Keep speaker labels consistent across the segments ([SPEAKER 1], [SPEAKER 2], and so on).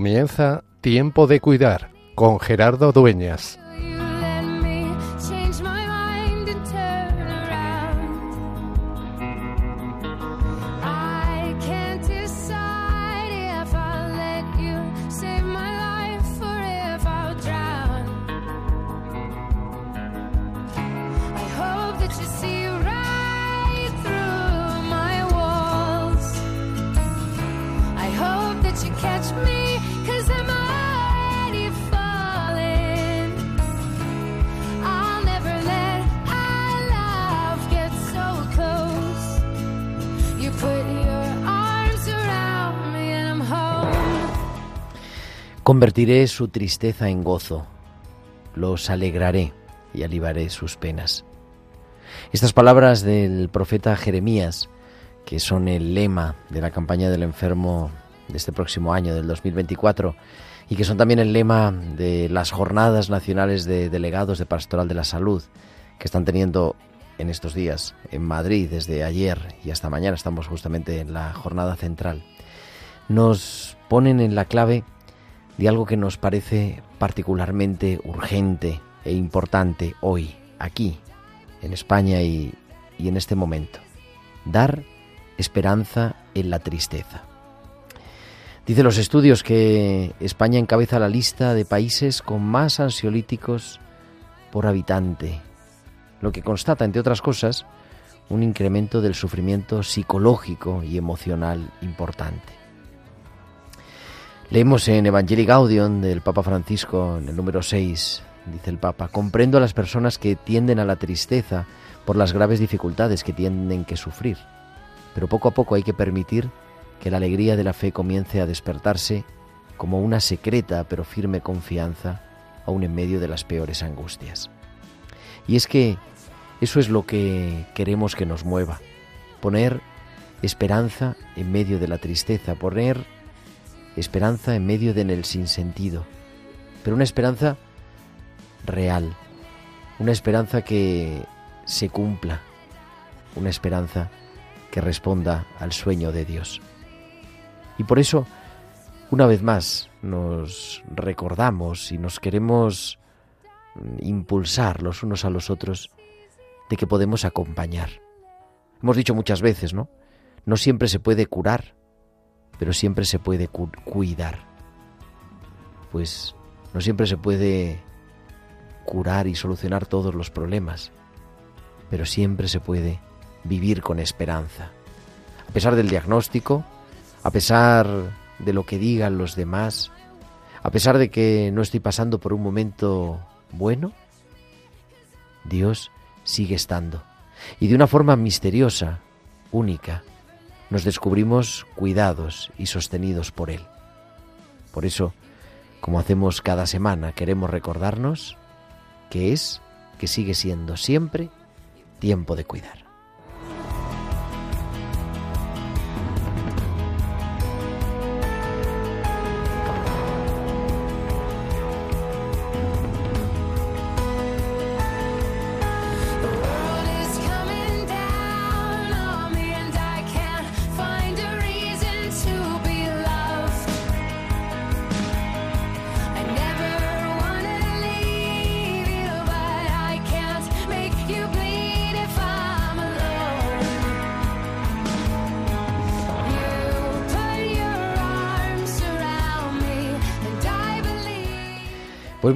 [SPEAKER 1] Comienza Tiempo de Cuidar con Gerardo Dueñas.
[SPEAKER 2] Convertiré su tristeza en gozo, los alegraré y alivaré sus penas. Estas palabras del profeta Jeremías, que son el lema de la campaña del enfermo de este próximo año, del 2024, y que son también el lema de las jornadas nacionales de delegados de Pastoral de la Salud, que están teniendo en estos días en Madrid desde ayer y hasta mañana, estamos justamente en la jornada central, nos ponen en la clave de algo que nos parece particularmente urgente e importante hoy, aquí, en España y, y en este momento. Dar esperanza en la tristeza. Dice los estudios que España encabeza la lista de países con más ansiolíticos por habitante, lo que constata, entre otras cosas, un incremento del sufrimiento psicológico y emocional importante. Leemos en Evangelii Gaudium del Papa Francisco, en el número 6, dice el Papa, comprendo a las personas que tienden a la tristeza por las graves dificultades que tienen que sufrir, pero poco a poco hay que permitir que la alegría de la fe comience a despertarse como una secreta pero firme confianza aún en medio de las peores angustias. Y es que eso es lo que queremos que nos mueva, poner esperanza en medio de la tristeza, poner esperanza en medio de el sinsentido, pero una esperanza real, una esperanza que se cumpla, una esperanza que responda al sueño de Dios. Y por eso, una vez más, nos recordamos y nos queremos impulsar los unos a los otros de que podemos acompañar. Hemos dicho muchas veces, ¿no? No siempre se puede curar, pero siempre se puede cu cuidar. Pues no siempre se puede curar y solucionar todos los problemas, pero siempre se puede vivir con esperanza. A pesar del diagnóstico, a pesar de lo que digan los demás, a pesar de que no estoy pasando por un momento bueno, Dios sigue estando. Y de una forma misteriosa, única, nos descubrimos cuidados y sostenidos por Él. Por eso, como hacemos cada semana, queremos recordarnos que es, que sigue siendo siempre tiempo de cuidar.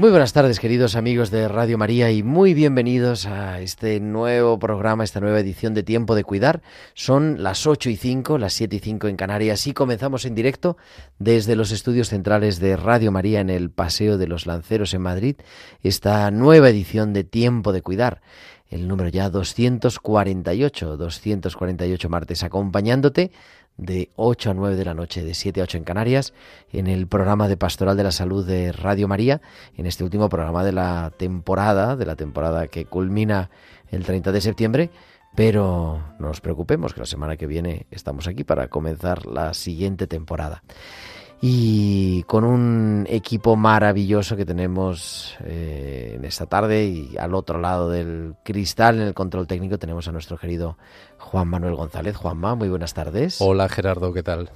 [SPEAKER 2] Muy buenas tardes, queridos amigos de Radio María, y muy bienvenidos a este nuevo programa, esta nueva edición de Tiempo de Cuidar. Son las 8 y 5, las 7 y 5 en Canarias, y comenzamos en directo desde los estudios centrales de Radio María en el Paseo de los Lanceros en Madrid, esta nueva edición de Tiempo de Cuidar. el número ya 248, 248 martes, acompañándote de 8 a 9 de la noche, de 7 a 8 en Canarias, en el programa de Pastoral de la Salud de Radio María, en este último programa de la temporada, de la temporada que culmina el 30 de septiembre, pero no nos preocupemos que la semana que viene estamos aquí para comenzar la siguiente temporada y con un equipo maravilloso que tenemos eh, en esta tarde y al otro lado del cristal, en el control técnico, tenemos a nuestro querido Juan Manuel González. Juanma, muy buenas tardes.
[SPEAKER 1] Hola Gerardo, ¿qué tal?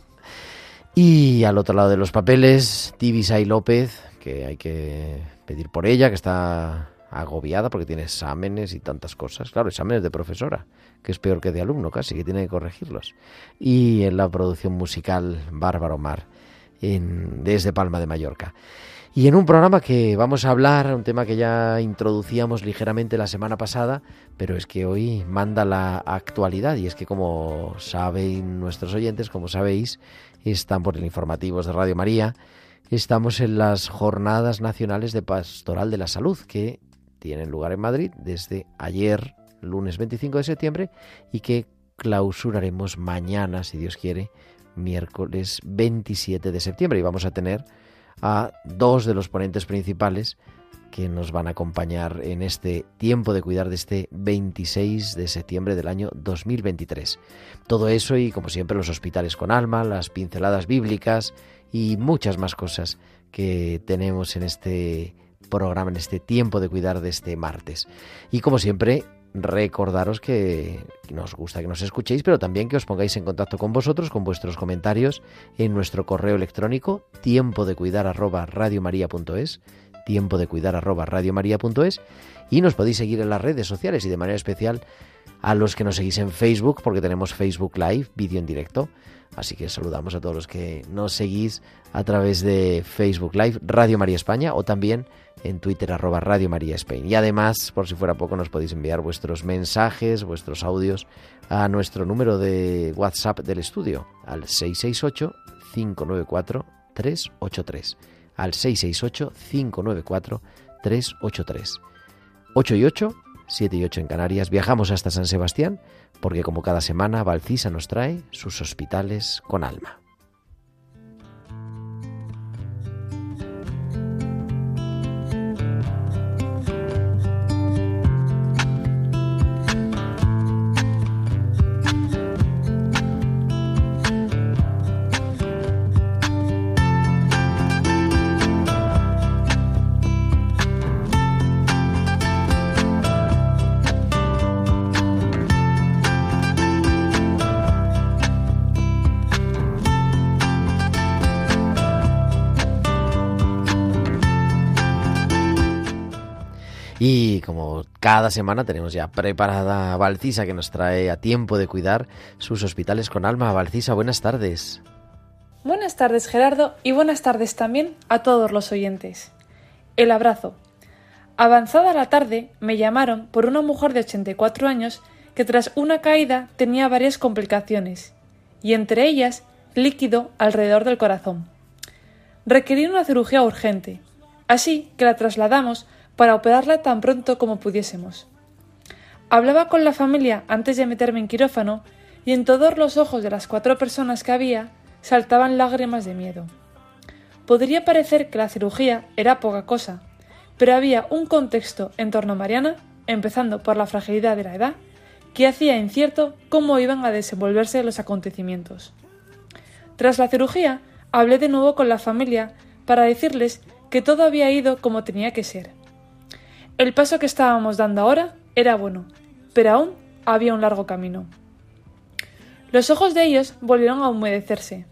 [SPEAKER 2] Y al otro lado de los papeles, Tibisay López, que hay que pedir por ella, que está agobiada porque tiene exámenes y tantas cosas. Claro, exámenes de profesora, que es peor que de alumno casi, que tiene que corregirlos. Y en la producción musical, Bárbaro Mar desde Palma de Mallorca. Y en un programa que vamos a hablar, un tema que ya introducíamos ligeramente la semana pasada, pero es que hoy manda la actualidad y es que como saben nuestros oyentes, como sabéis, están por el informativos de Radio María, estamos en las jornadas nacionales de pastoral de la salud que tienen lugar en Madrid desde ayer, lunes 25 de septiembre, y que clausuraremos mañana, si Dios quiere, miércoles 27 de septiembre y vamos a tener a dos de los ponentes principales que nos van a acompañar en este tiempo de cuidar de este 26 de septiembre del año 2023. Todo eso y como siempre los hospitales con alma, las pinceladas bíblicas y muchas más cosas que tenemos en este programa, en este tiempo de cuidar de este martes. Y como siempre, recordaros que nos gusta que nos escuchéis, pero también que os pongáis en contacto con vosotros, con vuestros comentarios en nuestro correo electrónico tiempo de cuidar arroba tiempo de cuidar arroba y nos podéis seguir en las redes sociales y de manera especial a los que nos seguís en Facebook, porque tenemos Facebook Live, vídeo en directo. Así que saludamos a todos los que nos seguís a través de Facebook Live, Radio María España o también en Twitter arroba Radio María Spain. Y además, por si fuera poco, nos podéis enviar vuestros mensajes, vuestros audios a nuestro número de WhatsApp del estudio, al 668-594-383. Al 668-594-383. 8 y 8, 7 y 8 en Canarias. Viajamos hasta San Sebastián porque como cada semana Valcisa nos trae sus hospitales con alma. Cada semana tenemos ya preparada a Valcisa que nos trae a tiempo de cuidar sus hospitales con alma. Valcisa, buenas tardes.
[SPEAKER 3] Buenas tardes Gerardo y buenas tardes también a todos los oyentes. El abrazo. Avanzada la tarde me llamaron por una mujer de 84 años que tras una caída tenía varias complicaciones y entre ellas líquido alrededor del corazón. Requería una cirugía urgente, así que la trasladamos para operarla tan pronto como pudiésemos. Hablaba con la familia antes de meterme en quirófano y en todos los ojos de las cuatro personas que había saltaban lágrimas de miedo. Podría parecer que la cirugía era poca cosa, pero había un contexto en torno a Mariana, empezando por la fragilidad de la edad, que hacía incierto cómo iban a desenvolverse los acontecimientos. Tras la cirugía, hablé de nuevo con la familia para decirles que todo había ido como tenía que ser, el paso que estábamos dando ahora era bueno, pero aún había un largo camino. Los ojos de ellos volvieron a humedecerse.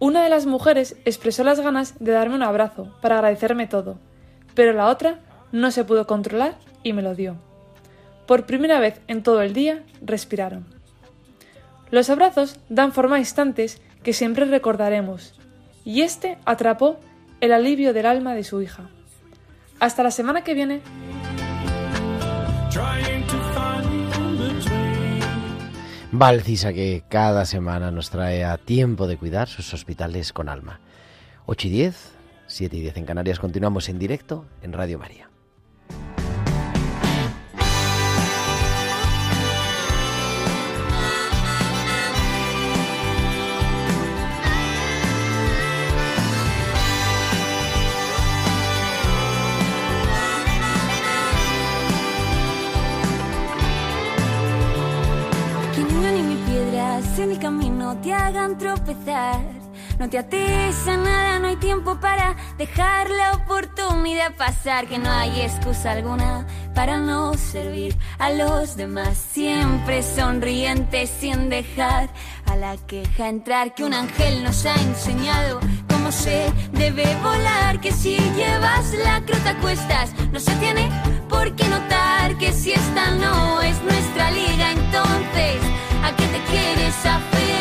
[SPEAKER 3] Una de las mujeres expresó las ganas de darme un abrazo para agradecerme todo, pero la otra no se pudo controlar y me lo dio. Por primera vez en todo el día respiraron. Los abrazos dan forma a instantes que siempre recordaremos, y este atrapó el alivio del alma de su hija. Hasta la semana que viene.
[SPEAKER 2] Valcisa que cada semana nos trae a tiempo de cuidar sus hospitales con alma. 8 y 10, 7 y 10 en Canarias. Continuamos en directo en Radio María.
[SPEAKER 4] Te hagan tropezar. No te ates a nada, no hay tiempo para dejar la oportunidad pasar. Que no hay excusa alguna para no servir a los demás. Siempre sonriente sin dejar a la queja entrar. Que un ángel nos ha enseñado cómo se debe volar. Que si llevas la crota a cuestas, no se tiene por qué notar que si esta no es nuestra liga, entonces, ¿a qué te quieres aferrar?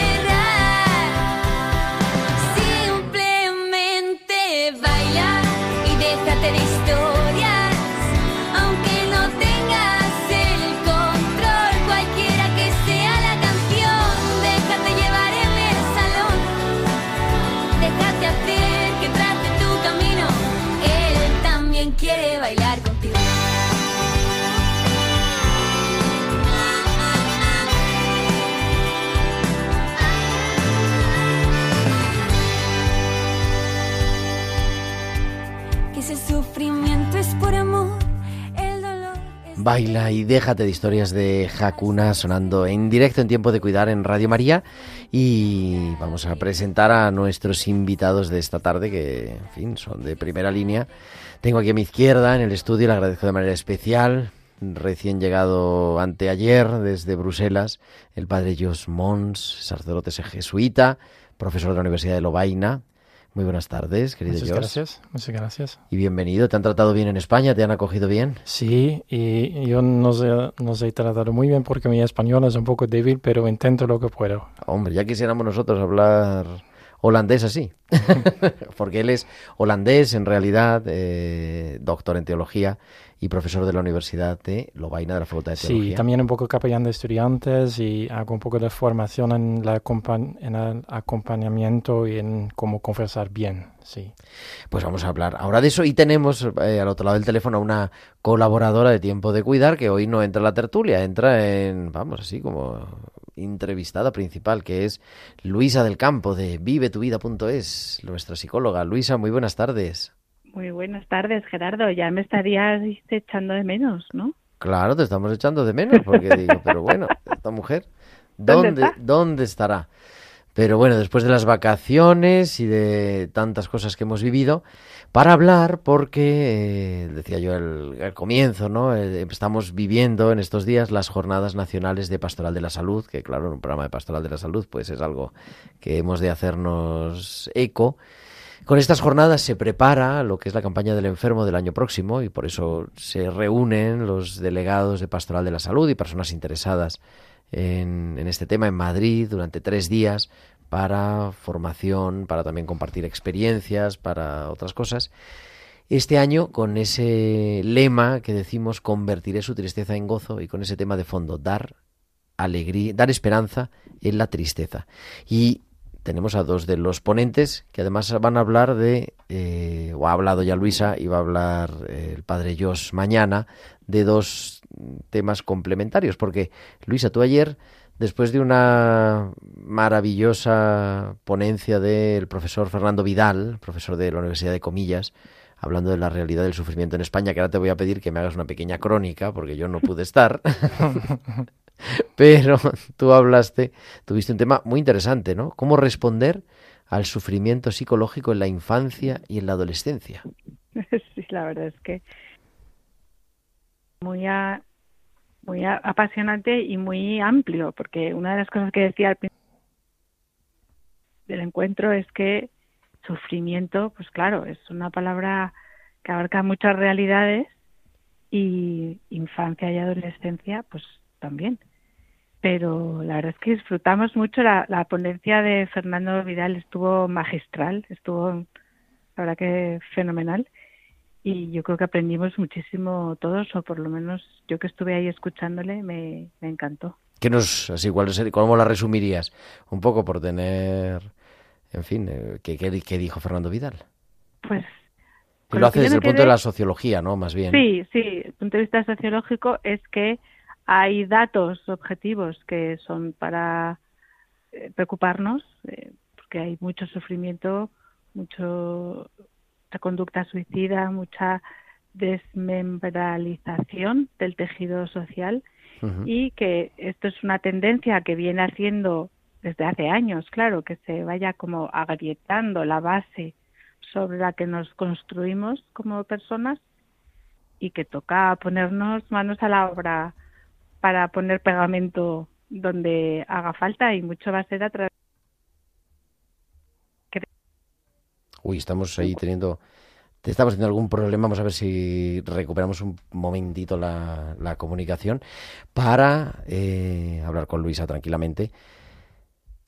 [SPEAKER 4] Baila y déjate de historias
[SPEAKER 2] de Hakuna sonando en directo en tiempo de cuidar en Radio María y vamos a presentar a nuestros invitados de esta tarde que, en fin, son de primera línea. Tengo aquí a mi izquierda en el estudio, le agradezco de manera especial, recién llegado anteayer desde Bruselas, el padre Jos Mons, sacerdote jesuita, profesor de la Universidad de Lovaina. Muy buenas tardes, querido
[SPEAKER 5] Muchas
[SPEAKER 2] Jos.
[SPEAKER 5] gracias, muchas gracias.
[SPEAKER 2] Y bienvenido. ¿Te han tratado bien en España? ¿Te han acogido bien?
[SPEAKER 5] Sí, y yo nos he, nos he tratado muy bien porque mi español es un poco débil, pero intento lo que puedo.
[SPEAKER 2] Hombre, ya quisiéramos nosotros hablar holandés así. Porque él es holandés en realidad, eh, doctor en teología y profesor de la Universidad de Lovaina de la Facultad de Teología.
[SPEAKER 5] Sí, también un poco capellán de estudiantes y hago un poco de formación en, la en el acompañamiento y en cómo conversar bien, sí.
[SPEAKER 2] Pues vamos a hablar ahora de eso y tenemos eh, al otro lado del teléfono a una colaboradora de Tiempo de Cuidar que hoy no entra en la tertulia, entra en, vamos, así como entrevistada principal, que es Luisa del Campo de vivetuvida.es, nuestra psicóloga. Luisa, muy buenas tardes.
[SPEAKER 6] Muy buenas tardes, Gerardo. Ya me estarías echando de menos, ¿no?
[SPEAKER 2] Claro, te estamos echando de menos porque digo, pero bueno, esta mujer,
[SPEAKER 6] ¿Dónde
[SPEAKER 2] ¿dónde? ¿dónde estará? Pero bueno, después de las vacaciones y de tantas cosas que hemos vivido, para hablar, porque, eh, decía yo al, al comienzo, ¿no? Eh, estamos viviendo en estos días las Jornadas Nacionales de Pastoral de la Salud, que claro, en un programa de Pastoral de la Salud, pues es algo que hemos de hacernos eco. Con estas jornadas se prepara lo que es la campaña del enfermo del año próximo y por eso se reúnen los delegados de Pastoral de la Salud y personas interesadas en, este tema en Madrid durante tres días para formación, para también compartir experiencias, para otras cosas. Este año con ese lema que decimos convertiré su tristeza en gozo y con ese tema de fondo, dar alegría, dar esperanza en la tristeza. Y tenemos a dos de los ponentes que además van a hablar de, eh, o ha hablado ya Luisa y va a hablar eh, el padre Jos mañana, de dos temas complementarios. Porque, Luisa, tú ayer, después de una maravillosa ponencia del profesor Fernando Vidal, profesor de la Universidad de Comillas, hablando de la realidad del sufrimiento en España, que ahora te voy a pedir que me hagas una pequeña crónica, porque yo no pude estar. Pero tú hablaste, tuviste un tema muy interesante, ¿no? ¿Cómo responder al sufrimiento psicológico en la infancia y en la adolescencia?
[SPEAKER 6] sí, la verdad es que muy a- muy apasionante y muy amplio, porque una de las cosas que decía al principio del encuentro es que sufrimiento, pues claro, es una palabra que abarca muchas realidades y infancia y adolescencia, pues también. Pero la verdad es que disfrutamos mucho la, la ponencia de Fernando Vidal, estuvo magistral, estuvo, la verdad que fenomenal y yo creo que aprendimos muchísimo todos, o por lo menos yo que estuve ahí escuchándole me, me encantó.
[SPEAKER 2] ¿Qué nos, así, cuál ¿Cómo la resumirías? Un poco por tener, en fin, eh, ¿qué, qué, qué dijo Fernando Vidal?
[SPEAKER 6] Pues
[SPEAKER 2] Y
[SPEAKER 6] con
[SPEAKER 2] lo hace
[SPEAKER 6] que
[SPEAKER 2] desde el punto de la sociología, ¿no? Más bien.
[SPEAKER 6] Sí, sí, el punto de vista sociológico es que hay datos objetivos que son para eh, preocuparnos, eh, porque hay mucho sufrimiento, mucho mucha conducta suicida, mucha desmembralización del tejido social y que esto es una tendencia que viene haciendo desde hace años, claro, que se vaya como agrietando la base sobre la que nos construimos como personas y que toca ponernos manos a la obra para poner pegamento donde haga falta y mucho va a ser a través
[SPEAKER 2] Uy, estamos ahí teniendo te estamos teniendo algún problema. Vamos a ver si recuperamos un momentito la, la comunicación para eh, hablar con Luisa tranquilamente.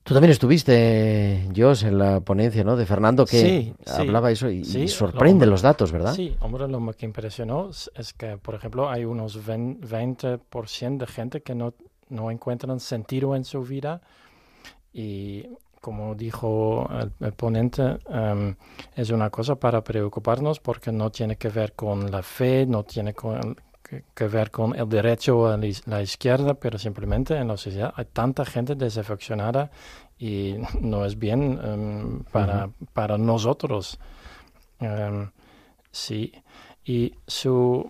[SPEAKER 2] Tú también estuviste, Jos, en la ponencia ¿no? de Fernando que
[SPEAKER 5] Sí,
[SPEAKER 2] hablaba
[SPEAKER 5] sí,
[SPEAKER 2] eso y,
[SPEAKER 5] sí,
[SPEAKER 2] y sorprende
[SPEAKER 5] lo-
[SPEAKER 2] los datos, ¿verdad?
[SPEAKER 5] Sí, hombre, lo que impresionó es- que, por ejemplo, hay unos 20% 20% de gente que no, no encuentran sentido en su vida y, como dijo el, el ponente, em, es una cosa para preocuparnos porque no tiene que ver con la fe, no tiene con- que, ver con el derecho a la izquierda, pero simplemente en la sociedad hay tanta gente desafeccionada y no es bien em, para, para nosotros. Em, sí, y su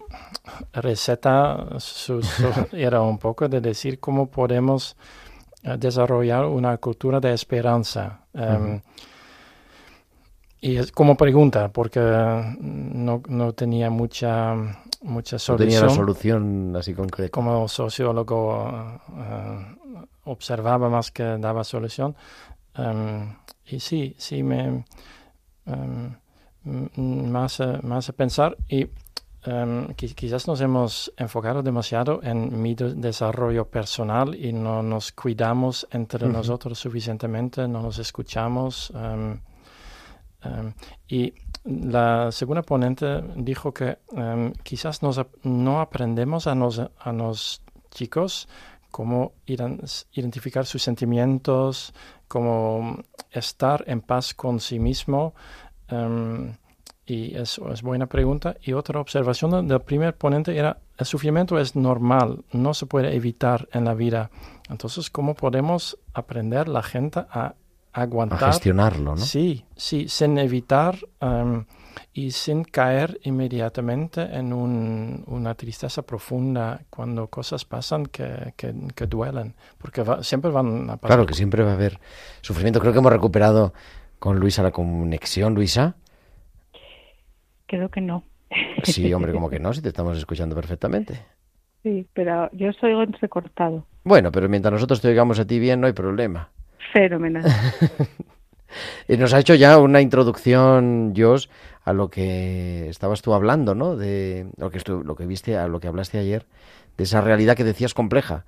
[SPEAKER 5] receta su- su- era un poco de decir cómo podemos eh, desarrollar una cultura de esperanza. Em, Y es como pregunta, porque no, no tenía mucha, mucha
[SPEAKER 2] No tenía
[SPEAKER 5] solución
[SPEAKER 2] la solución así concreta.
[SPEAKER 5] como sociólogo eh, observaba más que daba solución. Em, y sí, sí me m- me hace, me hace pensar y qui- quizás nos hemos enfocado demasiado en mi de- desarrollo personal y no nos cuidamos entre
[SPEAKER 2] Ujú.
[SPEAKER 5] nosotros suficientemente, no nos escuchamos. em, em, y la segunda ponente dijo que em, quizás nos no aprendemos a los a los chicos cómo identificar sus sentimientos, cómo estar en paz con sí mismo. em, y eso es buena pregunta. Y otra observación del primer ponente era, el sufrimiento es normal, no se puede evitar en la vida. Entonces, ¿cómo podemos aprender la gente a
[SPEAKER 2] A
[SPEAKER 5] aguantar?
[SPEAKER 2] gestionarlo, ¿no?
[SPEAKER 5] Sí, sí, sin evitar em, y sin caer inmediatamente en un- una tristeza profunda cuando cosas pasan que, que, que duelen, porque va- siempre van a pasar.
[SPEAKER 2] Claro que siempre va a haber sufrimiento. Creo que hemos recuperado con Luisa la conexión, Luisa.
[SPEAKER 6] creo que no.
[SPEAKER 2] Sí, hombre, como que no, si te estamos escuchando perfectamente.
[SPEAKER 6] Sí, pero yo soy entrecortado.
[SPEAKER 2] Bueno, pero mientras nosotros te oigamos a ti bien, no hay problema.
[SPEAKER 6] Fenomenal.
[SPEAKER 2] Eh, Nos ha hecho ya una introducción, Jos, a lo que estabas tú hablando, ¿no? De lo que, estu- lo que viste, a lo que hablaste ayer, de esa realidad que decías compleja.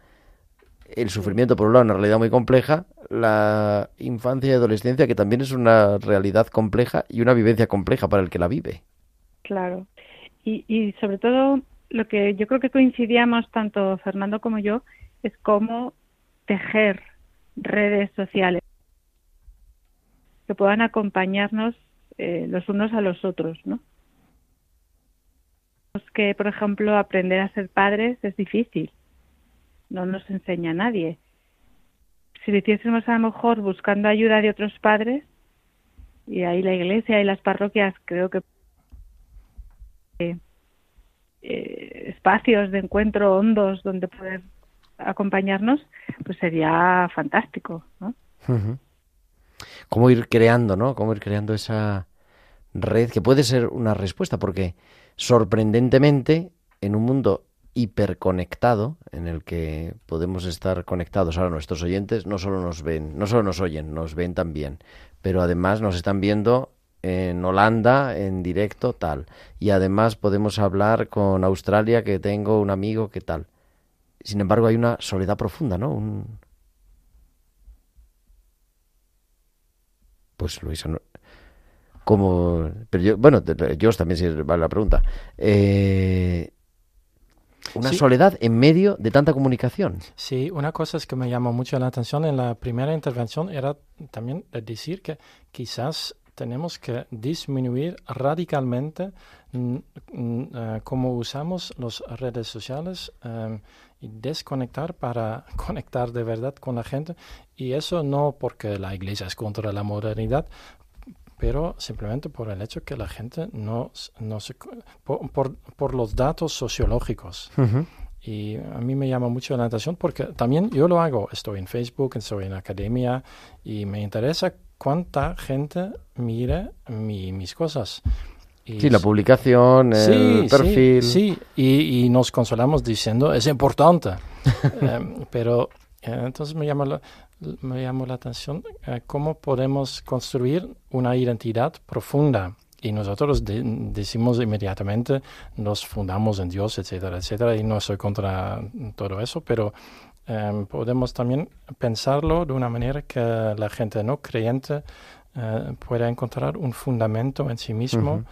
[SPEAKER 2] El sufrimiento, por un lado, una realidad muy compleja, la infancia y adolescencia, que también es una realidad compleja y una vivencia compleja para el que la vive.
[SPEAKER 6] Claro. Y, y sobre todo, lo que yo creo que coincidíamos tanto Fernando como yo es cómo tejer redes sociales que puedan acompañarnos eh, los unos a los otros, ¿no? Que, por ejemplo, aprender a ser padres es difícil. No nos enseña nadie. Si lo hiciésemos a lo mejor buscando ayuda de otros padres, y ahí la iglesia y las parroquias creo que eh, eh, espacios de encuentro hondos donde poder acompañarnos, pues sería fantástico.
[SPEAKER 2] Cómo ir creando, ¿no? Cómo ir creando esa red que puede ser una respuesta, porque sorprendentemente, en un mundo hiperconectado, en el que podemos estar conectados ahora nuestros oyentes, no solo nos ven, no solo nos oyen, nos ven también, pero además nos están viendo en Holanda, en directo, tal. Y además podemos hablar con Australia, que tengo un amigo, que tal. Sin embargo, hay una soledad profunda, ¿no? Un, Pues Luisa, no- como, pero yo, bueno, yo también si vale la pregunta. Eh, una
[SPEAKER 5] Sí.
[SPEAKER 2] soledad en medio de tanta comunicación.
[SPEAKER 5] Sí, una cosa es que me llamó mucho la atención en la primera intervención era también de decir que quizás tenemos que disminuir radicalmente mm, mm, eh, cómo usamos las redes sociales em, y desconectar para conectar de verdad con la gente. Y eso no porque la iglesia es contra la modernidad, pero simplemente por el hecho que la gente no, no se... Por, por, por los datos sociológicos. y a mí me llama mucho la atención porque también yo lo hago. Estoy en Facebook, estoy en academia y me interesa cuánta gente mire mi, mis cosas. Y
[SPEAKER 2] Sí, la publicación, el
[SPEAKER 5] Sí,
[SPEAKER 2] perfil.
[SPEAKER 5] Sí, sí. Y, y nos consolamos diciendo, es importante. Em, pero eh, entonces me llama la, me llamó la atención eh, cómo podemos construir una identidad profunda. Y nosotros de- decimos inmediatamente, nos fundamos en Dios, etcétera, etcétera, y no soy contra todo eso, pero em, podemos también pensarlo de una manera que la gente no creyente eh, pueda encontrar un fundamento en sí mismo,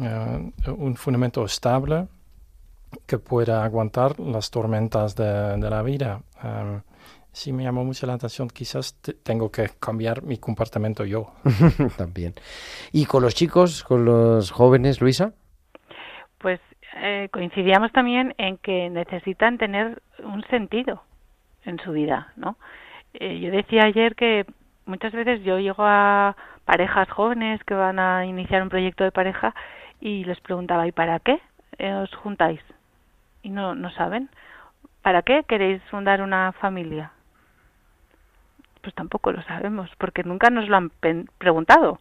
[SPEAKER 5] eh, un fundamento estable que pueda aguantar las tormentas de, de la vida. Em, sí me llamó mucho la atención, quizás te- tengo que cambiar mi comportamiento yo.
[SPEAKER 2] También. ¿Y con los chicos, con los jóvenes, Luisa?
[SPEAKER 6] Pues eh, coincidíamos también en que necesitan tener un sentido en su vida, ¿no? Eh, yo decía ayer que muchas veces yo llego a parejas jóvenes que van a iniciar un proyecto de pareja y les preguntaba, ¿y para qué eh, os juntáis? Y no, no saben. ¿Para qué queréis fundar una familia? Pues tampoco lo sabemos, porque nunca nos lo han preguntado.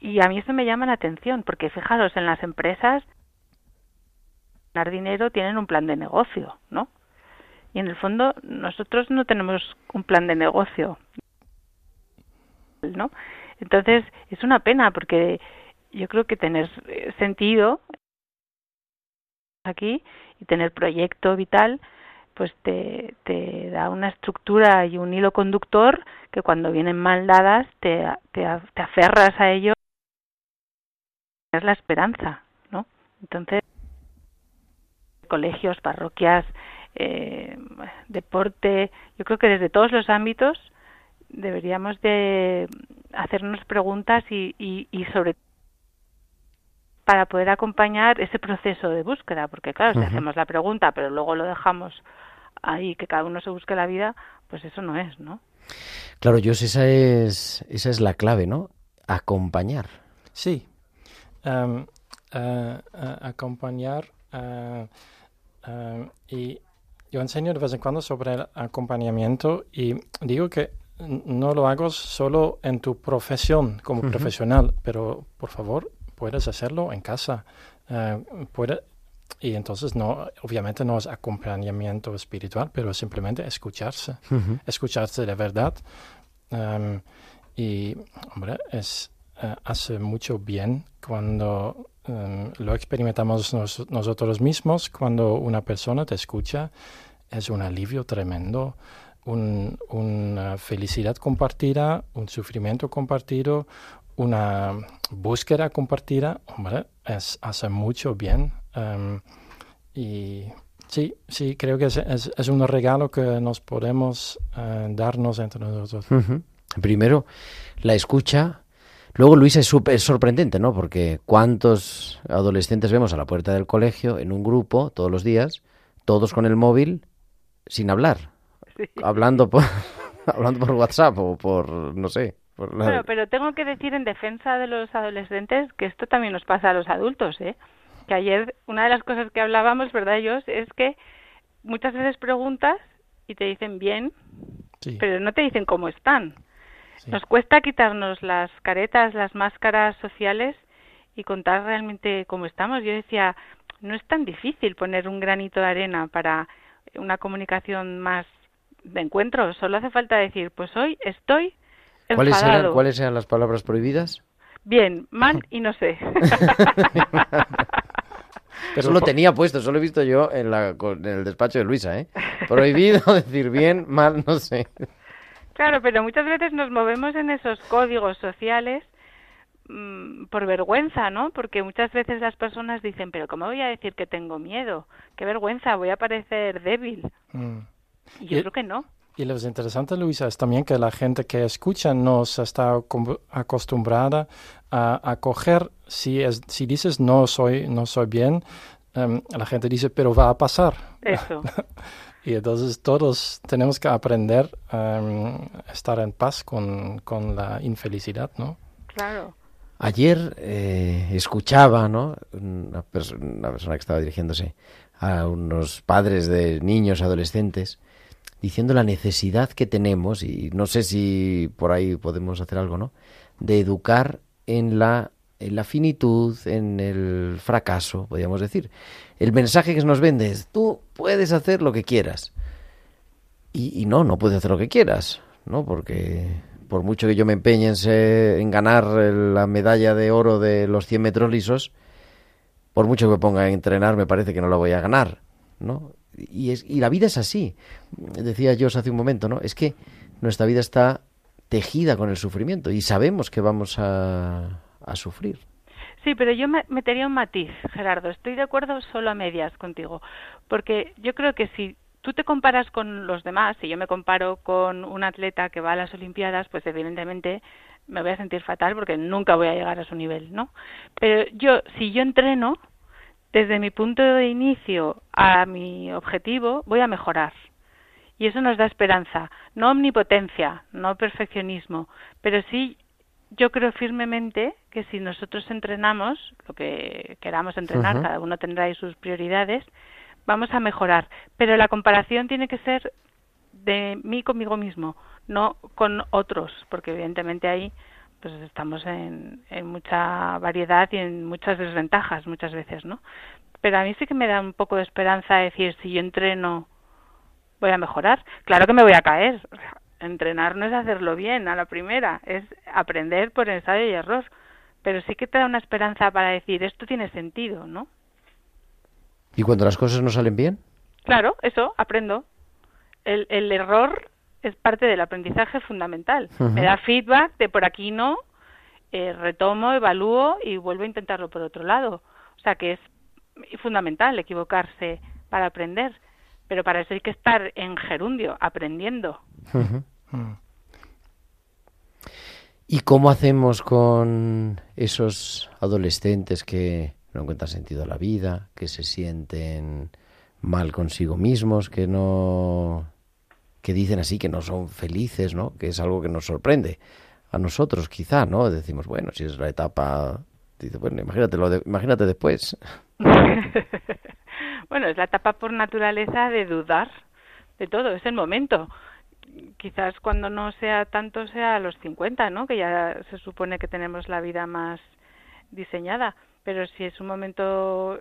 [SPEAKER 6] Y a mí eso me llama la atención, porque fijaros, en las empresas, ganar dinero tienen un plan de negocio, ¿no? Y en el fondo nosotros no tenemos un plan de negocio, ¿no? Entonces es una pena porque yo creo que tener eh, sentido aquí y tener proyecto vital pues te, te da una estructura y un hilo conductor que cuando vienen mal dadas te, te, te aferras a ello es la esperanza, ¿no? Entonces, colegios, parroquias, eh, deporte, yo creo que desde todos los ámbitos deberíamos de hacernos preguntas y, y, y sobre para poder acompañar ese proceso de búsqueda, porque claro, si hacemos la pregunta pero luego lo dejamos ahí que cada uno se busque la vida, pues eso no es, ¿no?
[SPEAKER 2] Claro, yo esa es, esa es la clave, ¿no? Acompañar.
[SPEAKER 5] Sí. Em, eh, eh, acompañar. eh, y yo enseño de vez en cuando sobre el acompañamiento y digo que no lo hago solo en tu profesión como profesional, pero por favor puedes hacerlo en casa. Eh, puede- y entonces no, obviamente no es acompañamiento espiritual, pero simplemente escucharse escucharse de verdad. Em, y, hombre, es, eh, hace mucho bien cuando em, lo experimentamos nos- nosotros mismos, cuando una persona te escucha, es un alivio tremendo, un- una felicidad compartida, un sufrimiento compartido, una búsqueda compartida, hombre, es, hace mucho bien. Em, y sí, sí, creo que es, es, es un regalo que nos podemos eh, darnos entre nosotros.
[SPEAKER 2] Primero, la escucha. Luego, Luisa, es súper sorprendente, ¿no? Porque cuántos adolescentes vemos a la puerta del colegio en un grupo todos los días, todos con el móvil, sin hablar, hablando por, hablando por WhatsApp o por, no sé. Por la-
[SPEAKER 6] Bueno, pero tengo que decir en defensa de los adolescentes que esto también nos pasa a los adultos, ¿eh? Que ayer una de las cosas que hablábamos, ¿verdad, ellos? Es que muchas veces preguntas y te dicen bien,
[SPEAKER 5] Sí,
[SPEAKER 6] pero no te dicen cómo están.
[SPEAKER 5] sí.
[SPEAKER 6] Nos cuesta quitarnos las caretas, las máscaras sociales y contar realmente cómo estamos. Yo decía, no es tan difícil poner un granito de arena para una comunicación más de encuentro. Solo hace falta decir, pues hoy estoy
[SPEAKER 2] ¿Cuáles eran, ¿Cuáles eran las palabras prohibidas?
[SPEAKER 6] Bien, mal y no sé.
[SPEAKER 5] Pero
[SPEAKER 2] Eso lo tenía puesto, solo he visto yo en, la, con- en el despacho de Luisa, ¿eh? Prohibido decir bien, mal, no sé.
[SPEAKER 6] claro, pero muchas veces nos movemos en esos códigos sociales mm, por vergüenza, ¿no? Porque muchas veces las personas dicen, pero ¿cómo voy a decir que tengo miedo? Qué vergüenza, voy a parecer débil.
[SPEAKER 5] Mm.
[SPEAKER 6] Y yo
[SPEAKER 5] Y-
[SPEAKER 6] creo que no.
[SPEAKER 5] Y lo interesante, Luisa, es también que la gente que escucha no se está acostumbrada a, a coger, si, es, si dices no soy, no soy bien, em, la gente dice, pero va a pasar.
[SPEAKER 6] Eso.
[SPEAKER 5] Y entonces todos tenemos que aprender em, a estar en paz con, con la infelicidad, ¿no?
[SPEAKER 6] Claro.
[SPEAKER 2] Ayer eh, escuchaba, ¿no? Una, una, persona que estaba dirigiéndose a unos padres de niños, adolescentes, diciendo la necesidad que tenemos, y no sé si por ahí podemos hacer algo, ¿no? De educar en la, en la finitud, en el fracaso, podríamos decir. El mensaje que nos vende es, tú puedes hacer lo que quieras. Y, no, no puedes hacer lo que quieras, ¿no? Porque por mucho que yo me empeñe en, ganar la medalla de oro de los 100 metros lisos, por mucho que me ponga a entrenar, me parece que no la voy a ganar, ¿no? Y, es, y la vida es así. Decía yo hace un momento, ¿no? Es que nuestra vida está tejida con el sufrimiento y sabemos que vamos a, sufrir.
[SPEAKER 6] Sí, pero yo me metería un matiz, Gerardo. Estoy de acuerdo solo a medias contigo, porque yo creo que si tú te comparas con los demás, si yo me comparo con un atleta que va a las Olimpiadas, pues evidentemente me voy a sentir fatal porque nunca voy a llegar a su nivel, ¿no? Pero yo, si yo entreno, desde mi punto de inicio a mi objetivo, voy a mejorar. Y eso nos da esperanza, no omnipotencia, no perfeccionismo, pero sí yo creo firmemente que si nosotros entrenamos lo que queramos entrenar, cada uno tendrá ahí sus prioridades, vamos a mejorar. Pero la comparación tiene que ser de mí conmigo mismo, no con otros, porque evidentemente ahí pues estamos en, en mucha variedad y en muchas desventajas muchas veces, ¿no? Pero a mí sí que me da un poco de esperanza decir, si yo entreno, voy a mejorar. Claro que me voy a caer. Entrenar no es hacerlo bien a la primera, es aprender por ensayo y error. Pero sí que te da una esperanza para decir, esto tiene sentido, ¿no?
[SPEAKER 2] ¿Y cuando las cosas no salen bien?
[SPEAKER 6] Claro, eso, aprendo. El, el error es parte del aprendizaje fundamental. Me da feedback de por aquí no, eh, retomo, evalúo y vuelvo a intentarlo por otro lado. O sea que es fundamental equivocarse para aprender, pero para eso hay que estar en gerundio, aprendiendo.
[SPEAKER 5] Mm.
[SPEAKER 2] ¿Y cómo hacemos con esos adolescentes que no encuentran sentido a la vida, que se sienten mal consigo mismos, que no que dicen así que no son felices, ¿no? Que es algo que nos sorprende a nosotros quizá, ¿no? Decimos, bueno, si es la etapa dice, bueno, imagínate de, imagínate después.
[SPEAKER 6] bueno, es la etapa por naturaleza de dudar de todo, es el momento. Quizás cuando no sea tanto sea a los 50, ¿no? Que ya se supone que tenemos la vida más diseñada pero si es un momento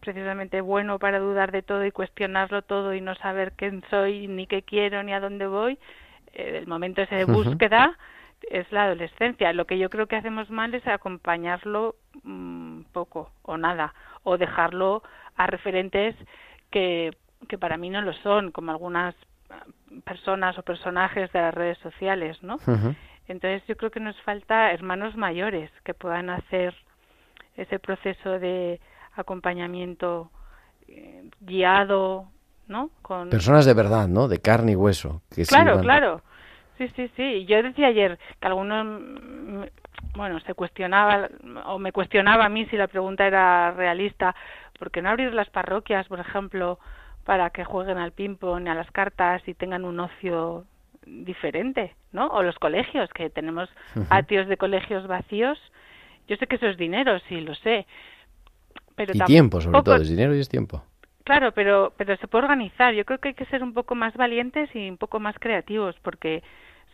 [SPEAKER 6] precisamente bueno para dudar de todo y cuestionarlo todo y no saber quién soy, ni qué quiero, ni a dónde voy, eh, el momento ese de búsqueda es la adolescencia. Lo que yo creo que hacemos mal es acompañarlo mm, poco o nada, o dejarlo a referentes que, que para mí no lo son, como algunas personas o personajes de las redes sociales, ¿no? Entonces yo creo que nos falta hermanos mayores que puedan hacer ese proceso de acompañamiento eh, guiado, ¿no?
[SPEAKER 2] Con personas de verdad, ¿no? De carne y hueso.
[SPEAKER 6] Que claro, claro. Sí, sí, sí. Yo decía ayer que algunos, bueno, se cuestionaba o me cuestionaba a mí si la pregunta era realista, ¿por qué no abrir las parroquias, por ejemplo, para que jueguen al ping-pong y a las cartas y tengan un ocio diferente, ¿no? O los colegios, que tenemos patios de colegios vacíos yo sé que eso es dinero, sí, lo sé.
[SPEAKER 2] Pero y tiempo, sobre todo, es dinero y es tiempo.
[SPEAKER 6] Claro, pero, pero se puede organizar. Yo creo que hay que ser un poco más valientes y un poco más creativos, porque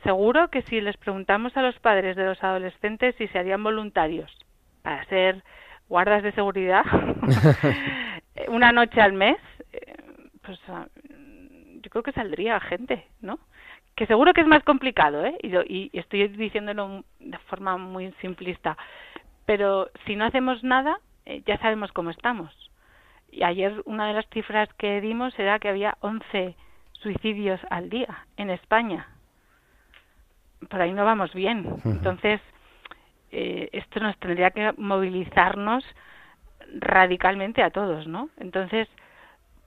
[SPEAKER 6] seguro que si les preguntamos a los padres de los adolescentes si se harían voluntarios para ser guardas de seguridad una noche al mes, eh, pues ah, yo creo que saldría gente, ¿no? Que seguro que es más complicado, ¿eh? Y, y estoy diciéndolo de forma muy simplista, pero si no hacemos nada, eh, ya sabemos cómo estamos. Y ayer una de las cifras que dimos era que había 11 suicidios al día en España. Por ahí no vamos bien. Entonces, eh, esto nos tendría que movilizarnos radicalmente a todos, ¿no? Entonces,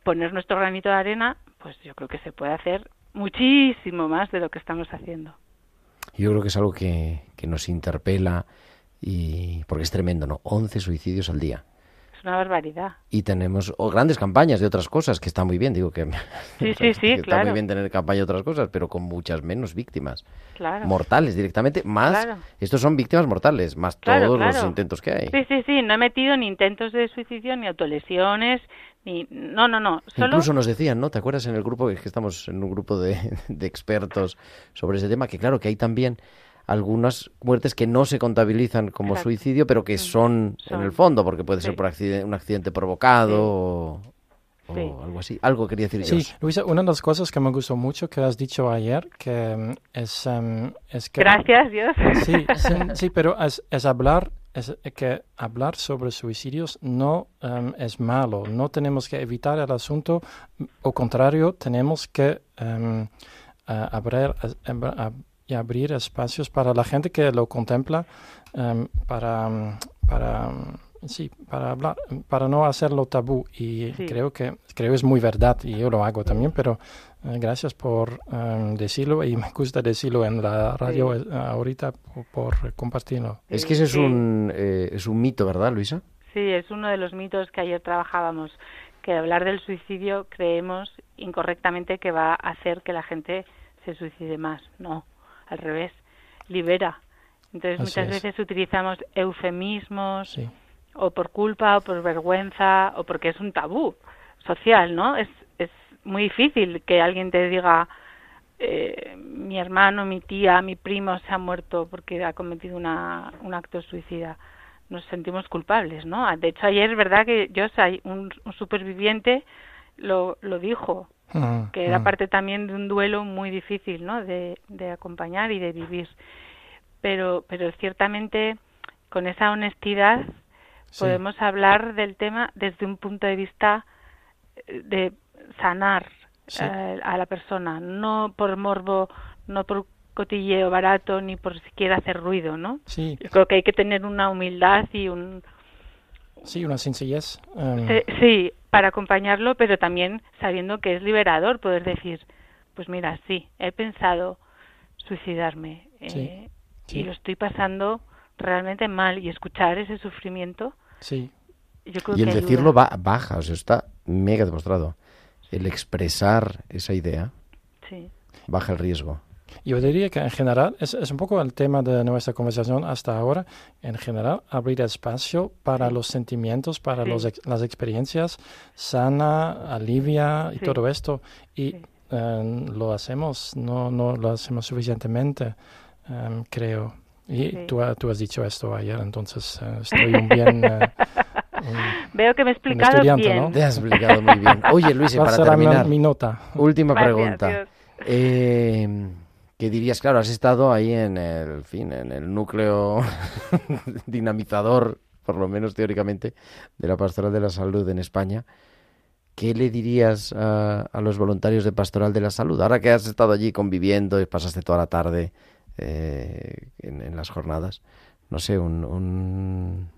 [SPEAKER 6] poner nuestro granito de arena, pues yo creo que se puede hacer muchísimo más de lo que estamos haciendo.
[SPEAKER 2] Yo creo que es algo que, que nos interpela y porque es tremendo, ¿no? 11 suicidios al día.
[SPEAKER 6] Es una barbaridad.
[SPEAKER 2] Y tenemos o grandes campañas de otras cosas, que está muy bien, digo que,
[SPEAKER 6] Sí, sí, sí,
[SPEAKER 2] que está muy bien tener campaña de otras cosas, pero con muchas menos víctimas.
[SPEAKER 6] Claro.
[SPEAKER 2] Mortales directamente, más...
[SPEAKER 6] Claro.
[SPEAKER 2] Estos son víctimas mortales, más todos los intentos que hay.
[SPEAKER 6] Sí, sí, sí. No he metido ni intentos de suicidio, ni autolesiones, ni... No, no, no. Solo...
[SPEAKER 2] Incluso nos decían, ¿no? ¿Te acuerdas en el grupo, es que estamos en un grupo de, de expertos sobre ese tema, que claro, que hay también algunas muertes que no se contabilizan como
[SPEAKER 6] Exacto.
[SPEAKER 2] suicidio, pero que son, en el fondo, porque puede ser por accidente, un accidente provocado
[SPEAKER 6] Sí.
[SPEAKER 2] o, o
[SPEAKER 6] Sí.
[SPEAKER 2] algo así. Algo quería decir
[SPEAKER 5] Sí,
[SPEAKER 2] yo.
[SPEAKER 5] Luisa, una de las cosas que me gustó mucho que has dicho ayer, que mm, es, em, es que...
[SPEAKER 6] Gracias, Dios.
[SPEAKER 5] Sí, sí, sí, pero es, es hablar, es que hablar sobre suicidios no em, es malo. No tenemos que evitar el asunto. Al contrario, tenemos que a- abrir, y abrir espacios para la gente que lo contempla, em, para, em, para, em, sí, para hablar, para no hacerlo tabú. Y
[SPEAKER 6] Sí.
[SPEAKER 5] creo que creo es muy verdad y yo lo hago también, pero eh, gracias por decirlo y me gusta decirlo en la radio
[SPEAKER 6] Sí.
[SPEAKER 5] eh, ahorita por, por compartirlo.
[SPEAKER 2] Es que ese es
[SPEAKER 6] Sí.
[SPEAKER 2] un, eh, es un mito, ¿verdad, Luisa?
[SPEAKER 6] Sí, es uno de los mitos que ayer trabajábamos, que hablar del suicidio creemos incorrectamente que va a hacer que la gente se suicide más. No, al revés, libera. Entonces
[SPEAKER 5] Así
[SPEAKER 6] muchas
[SPEAKER 5] es.
[SPEAKER 6] veces utilizamos eufemismos
[SPEAKER 5] Sí,
[SPEAKER 6] o por culpa o por vergüenza o porque es un tabú social, ¿no? Es, es muy difícil que alguien te diga eh, mi hermano, mi tía, mi primo se ha muerto porque ha cometido una, un acto suicida. Nos sentimos culpables, ¿no? De hecho, ayer es verdad que yo, un, un superviviente, lo, lo dijo,
[SPEAKER 5] Mm,
[SPEAKER 6] que era
[SPEAKER 5] mm.
[SPEAKER 6] parte también de un duelo muy difícil, ¿no? De, de acompañar y de vivir. Pero, pero ciertamente con esa honestidad
[SPEAKER 5] Sí.
[SPEAKER 6] podemos hablar del tema desde un punto de vista eh, de sanar
[SPEAKER 5] Sí.
[SPEAKER 6] eh, a la persona, no por morbo, no por cotilleo barato, ni por siquiera hacer ruido, ¿no?
[SPEAKER 5] Sí,
[SPEAKER 6] Yo creo que hay que tener una humildad y un,
[SPEAKER 5] sí, una sencillez. em,
[SPEAKER 6] Sí, sí, para acompañarlo, pero también sabiendo que es liberador poder decir, pues mira, sí, he pensado suicidarme eh,
[SPEAKER 5] Sí, sí.
[SPEAKER 6] y lo estoy pasando realmente mal y escuchar ese sufrimiento,
[SPEAKER 5] sí,
[SPEAKER 6] yo creo
[SPEAKER 2] Y el
[SPEAKER 6] que
[SPEAKER 2] decirlo va, baja, o sea, está mega demostrado. El expresar esa idea
[SPEAKER 6] Sí,
[SPEAKER 2] baja el riesgo.
[SPEAKER 5] Yo diría que en general, es, es un poco el tema de nuestra conversación hasta ahora, en general, abrir espacio para
[SPEAKER 6] Sí.
[SPEAKER 5] los sentimientos, para
[SPEAKER 6] Sí.
[SPEAKER 5] los ex- las experiencias, sana, alivia y
[SPEAKER 6] Sí.
[SPEAKER 5] todo esto. Y
[SPEAKER 6] Sí.
[SPEAKER 5] eh, lo hacemos, no, no lo hacemos suficientemente, em, creo. Y
[SPEAKER 6] Sí.
[SPEAKER 5] tú, ha- tú has dicho esto ayer, entonces eh, estoy un bien... eh, un-
[SPEAKER 6] Veo que me he explicado bien.
[SPEAKER 5] ¿no?
[SPEAKER 2] Te has explicado muy bien. Oye, Luis, y
[SPEAKER 5] ¿Cuál
[SPEAKER 2] para
[SPEAKER 5] será mi-
[SPEAKER 2] terminar,
[SPEAKER 5] mi nota?
[SPEAKER 2] última
[SPEAKER 6] Gracias,
[SPEAKER 2] pregunta. Eh, ¿Qué dirías? Claro, has estado ahí en el, fin, en el núcleo dinamizador, por lo menos teóricamente, de la Pastoral de la Salud en España. ¿Qué le dirías a, a los voluntarios de Pastoral de la Salud? Ahora que has estado allí conviviendo y pasaste toda la tarde eh, en, en las jornadas, no sé, un, un,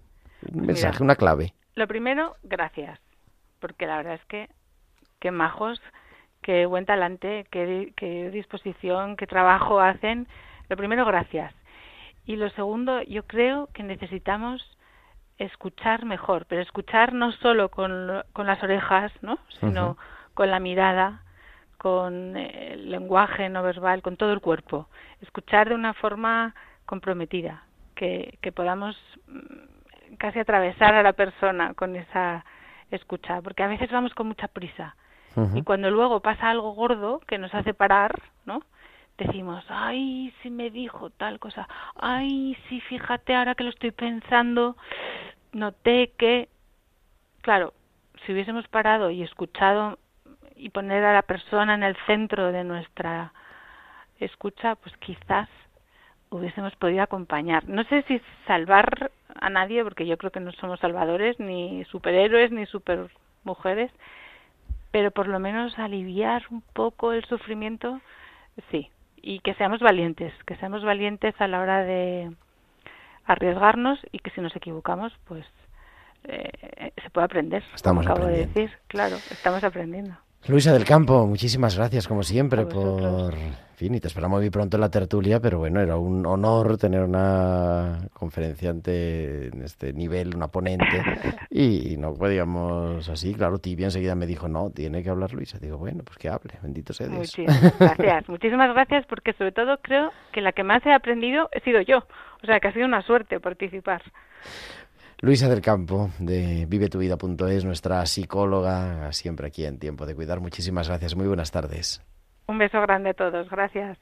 [SPEAKER 2] un mensaje,
[SPEAKER 6] Mira.
[SPEAKER 2] una clave.
[SPEAKER 6] Lo primero, gracias, porque la verdad es que qué majos, qué buen talante, qué, di- qué disposición, qué trabajo hacen. Lo primero, gracias. Y lo segundo, yo creo que necesitamos escuchar mejor, pero escuchar no solo con, con las orejas, ¿no? sino con la mirada, con eh, el lenguaje no verbal, con todo el cuerpo. Escuchar de una forma comprometida, que, que podamos mm, casi atravesar a la persona con esa escucha, porque a veces vamos con mucha prisa Y cuando luego pasa algo gordo que nos hace parar, ¿no? Decimos, ay, si me dijo tal cosa, ay, sí, fíjate, ahora que lo estoy pensando, noté que, claro, si hubiésemos parado y escuchado y poner a la persona en el centro de nuestra escucha, pues quizás hubiésemos podido acompañar. No sé si salvar a nadie, porque yo creo que no somos salvadores, ni superhéroes, ni supermujeres, pero por lo menos aliviar un poco el sufrimiento, sí. Y que seamos valientes, que seamos valientes a la hora de arriesgarnos y que si nos equivocamos, pues eh, se puede aprender.
[SPEAKER 2] Estamos
[SPEAKER 6] como acabo de decir, claro, estamos aprendiendo.
[SPEAKER 2] Luisa del Campo, muchísimas gracias como siempre por... En fin, y te esperamos muy pronto en la tertulia, pero bueno, era un honor tener una conferenciante en este nivel, una ponente, y no podíamos así, claro, Tibia enseguida me dijo, no, tiene que hablar Luisa. Digo, bueno, pues que hable, bendito sea Dios.
[SPEAKER 7] Muchísimas gracias. Muchísimas gracias porque sobre todo creo que la que más he aprendido he sido yo. O sea, que ha sido una suerte participar.
[SPEAKER 2] Luisa del Campo, de vivetuvida.es, nuestra psicóloga, siempre aquí en Tiempo de Cuidar. Muchísimas gracias, muy buenas tardes.
[SPEAKER 7] Un beso grande a todos. Gracias.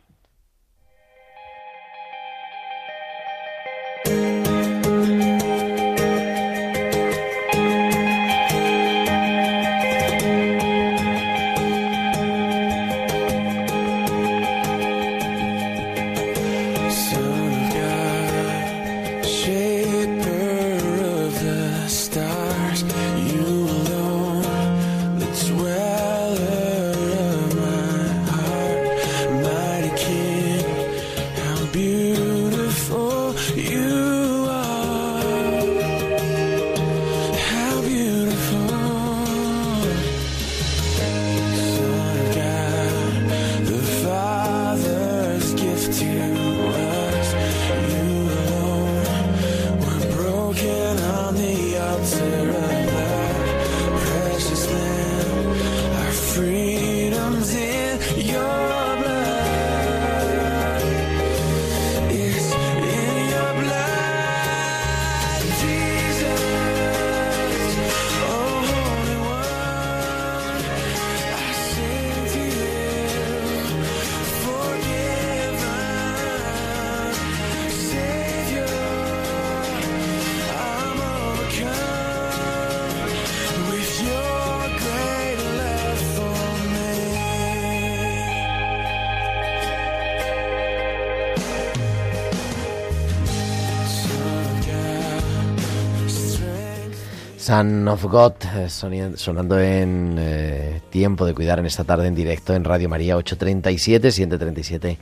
[SPEAKER 8] Son of God,
[SPEAKER 2] eh, sonando en eh, Tiempo de Cuidar en esta tarde en directo en Radio María 837, 737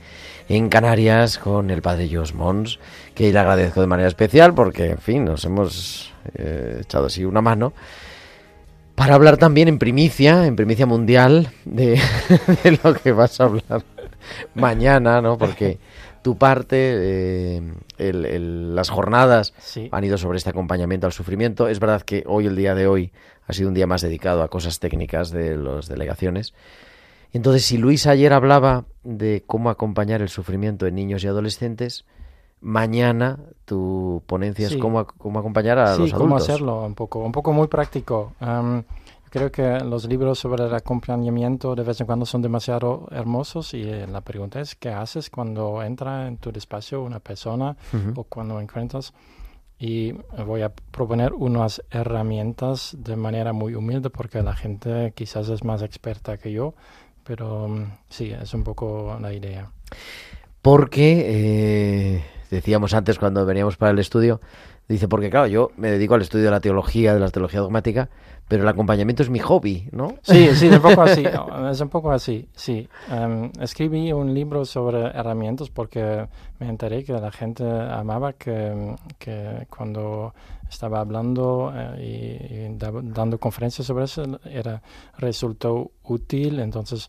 [SPEAKER 2] en Canarias con el padre Jos Mons, que le agradezco de manera especial porque, en fin, nos hemos eh, echado así una mano para hablar también en primicia, en primicia mundial, de, de lo que vas a hablar mañana, ¿no? Porque tu parte, eh, el- el- las jornadas
[SPEAKER 5] Sí.
[SPEAKER 2] han ido sobre este acompañamiento al sufrimiento. Es verdad que hoy, el día de hoy, ha sido un día más dedicado a cosas técnicas de las delegaciones. Entonces, si Luis ayer hablaba de cómo acompañar el sufrimiento en niños y adolescentes, mañana tu ponencia es
[SPEAKER 5] Sí.
[SPEAKER 2] cómo, cómo acompañar a
[SPEAKER 5] sí,
[SPEAKER 2] los
[SPEAKER 5] cómo
[SPEAKER 2] adultos.
[SPEAKER 5] hacerlo un poco, un poco muy práctico. Creo que los libros sobre el acompañamiento de vez en cuando son demasiado hermosos y eh, la pregunta es qué haces cuando entra en tu despacho una persona
[SPEAKER 2] Ujú.
[SPEAKER 5] o cuando encuentras y voy a proponer unas herramientas de manera muy humilde porque la gente quizás es más experta que yo, pero mm, sí, es un poco la idea.
[SPEAKER 2] Porque, eh, decíamos antes cuando veníamos para el estudio, dice, porque claro, yo me dedico al estudio de la teología, de la teología dogmática, pero el acompañamiento es mi hobby, ¿no?
[SPEAKER 5] Sí, sí, es un poco así. Es un poco así, sí. Em, escribí un libro sobre herramientas porque me enteré que la gente amaba que, que cuando estaba hablando eh, y, dando conferencias sobre eso, era, resultó útil. Entonces,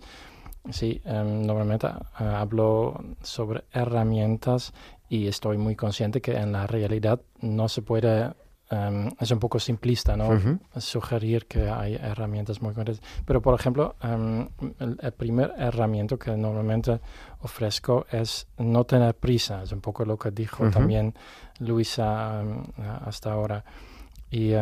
[SPEAKER 5] sí, em, normalmente eh, hablo sobre herramientas y estoy muy consciente que en la realidad no se puede... em, es un poco simplista, ¿no?
[SPEAKER 2] Ujú.
[SPEAKER 5] sugerir que hay herramientas muy concretas. Pero, por ejemplo, em, el, el primer herramienta que normalmente ofrezco es no tener prisa. Es un poco lo que dijo
[SPEAKER 2] Ujú.
[SPEAKER 5] también Luisa em, hasta ahora. Y,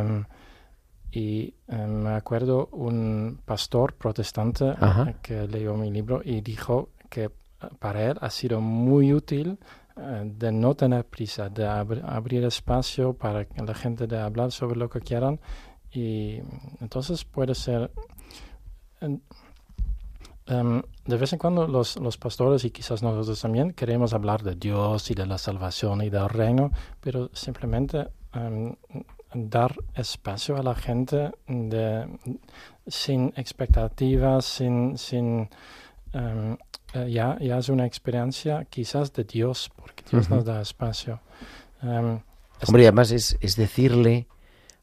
[SPEAKER 5] y me acuerdo un pastor protestante
[SPEAKER 2] Ajá.
[SPEAKER 5] eh, que leyó mi libro y dijo que para él ha sido muy útil de no tener prisa, de abri- abrir espacio para que la gente de hablar sobre lo que quieran. Y entonces puede ser em, de vez en cuando los, los pastores y quizás nosotros también queremos hablar de Dios y de la salvación y del reino, pero simplemente em, dar espacio a la gente de, sin expectativas, sin, sin em, eh, ya, ya es una experiencia quizás de Dios, porque Dios
[SPEAKER 2] Ujú.
[SPEAKER 5] nos da espacio. Es-
[SPEAKER 2] Hombre, y además es, es decirle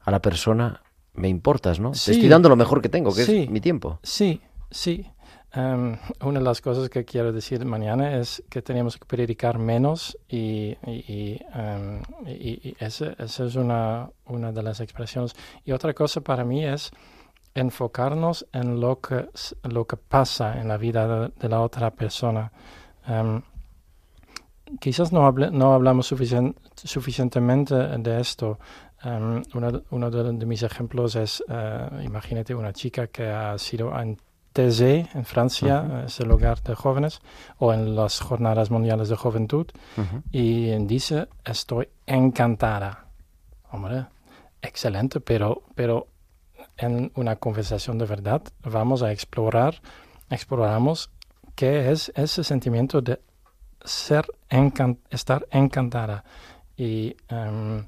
[SPEAKER 2] a la persona, me importas, ¿no?
[SPEAKER 5] Sí.
[SPEAKER 2] Te estoy dando lo mejor que tengo, que
[SPEAKER 5] Sí.
[SPEAKER 2] es mi tiempo.
[SPEAKER 5] Sí, Sí, em, una de las cosas que quiero decir mañana es que tenemos que predicar menos y, y, y, em, y- esa es una, una de las expresiones. Y otra cosa para mí es enfocarnos en lo que, lo que pasa en la vida de, de la otra persona. Em, quizás no, hable- no hablamos suficien- suficientemente de esto. Em, uno de, uno de- de mis ejemplos es, eh, imagínate una chica que ha sido en TZ en Francia,
[SPEAKER 2] Ujú.
[SPEAKER 5] es el lugar de jóvenes, o en las Jornadas Mundiales de Juventud, y dice, estoy encantada. Hombre, excelente, pero, pero en una conversación de verdad vamos a explorar, exploramos qué es ese sentimiento de ser encan- estar encantada. Y, em,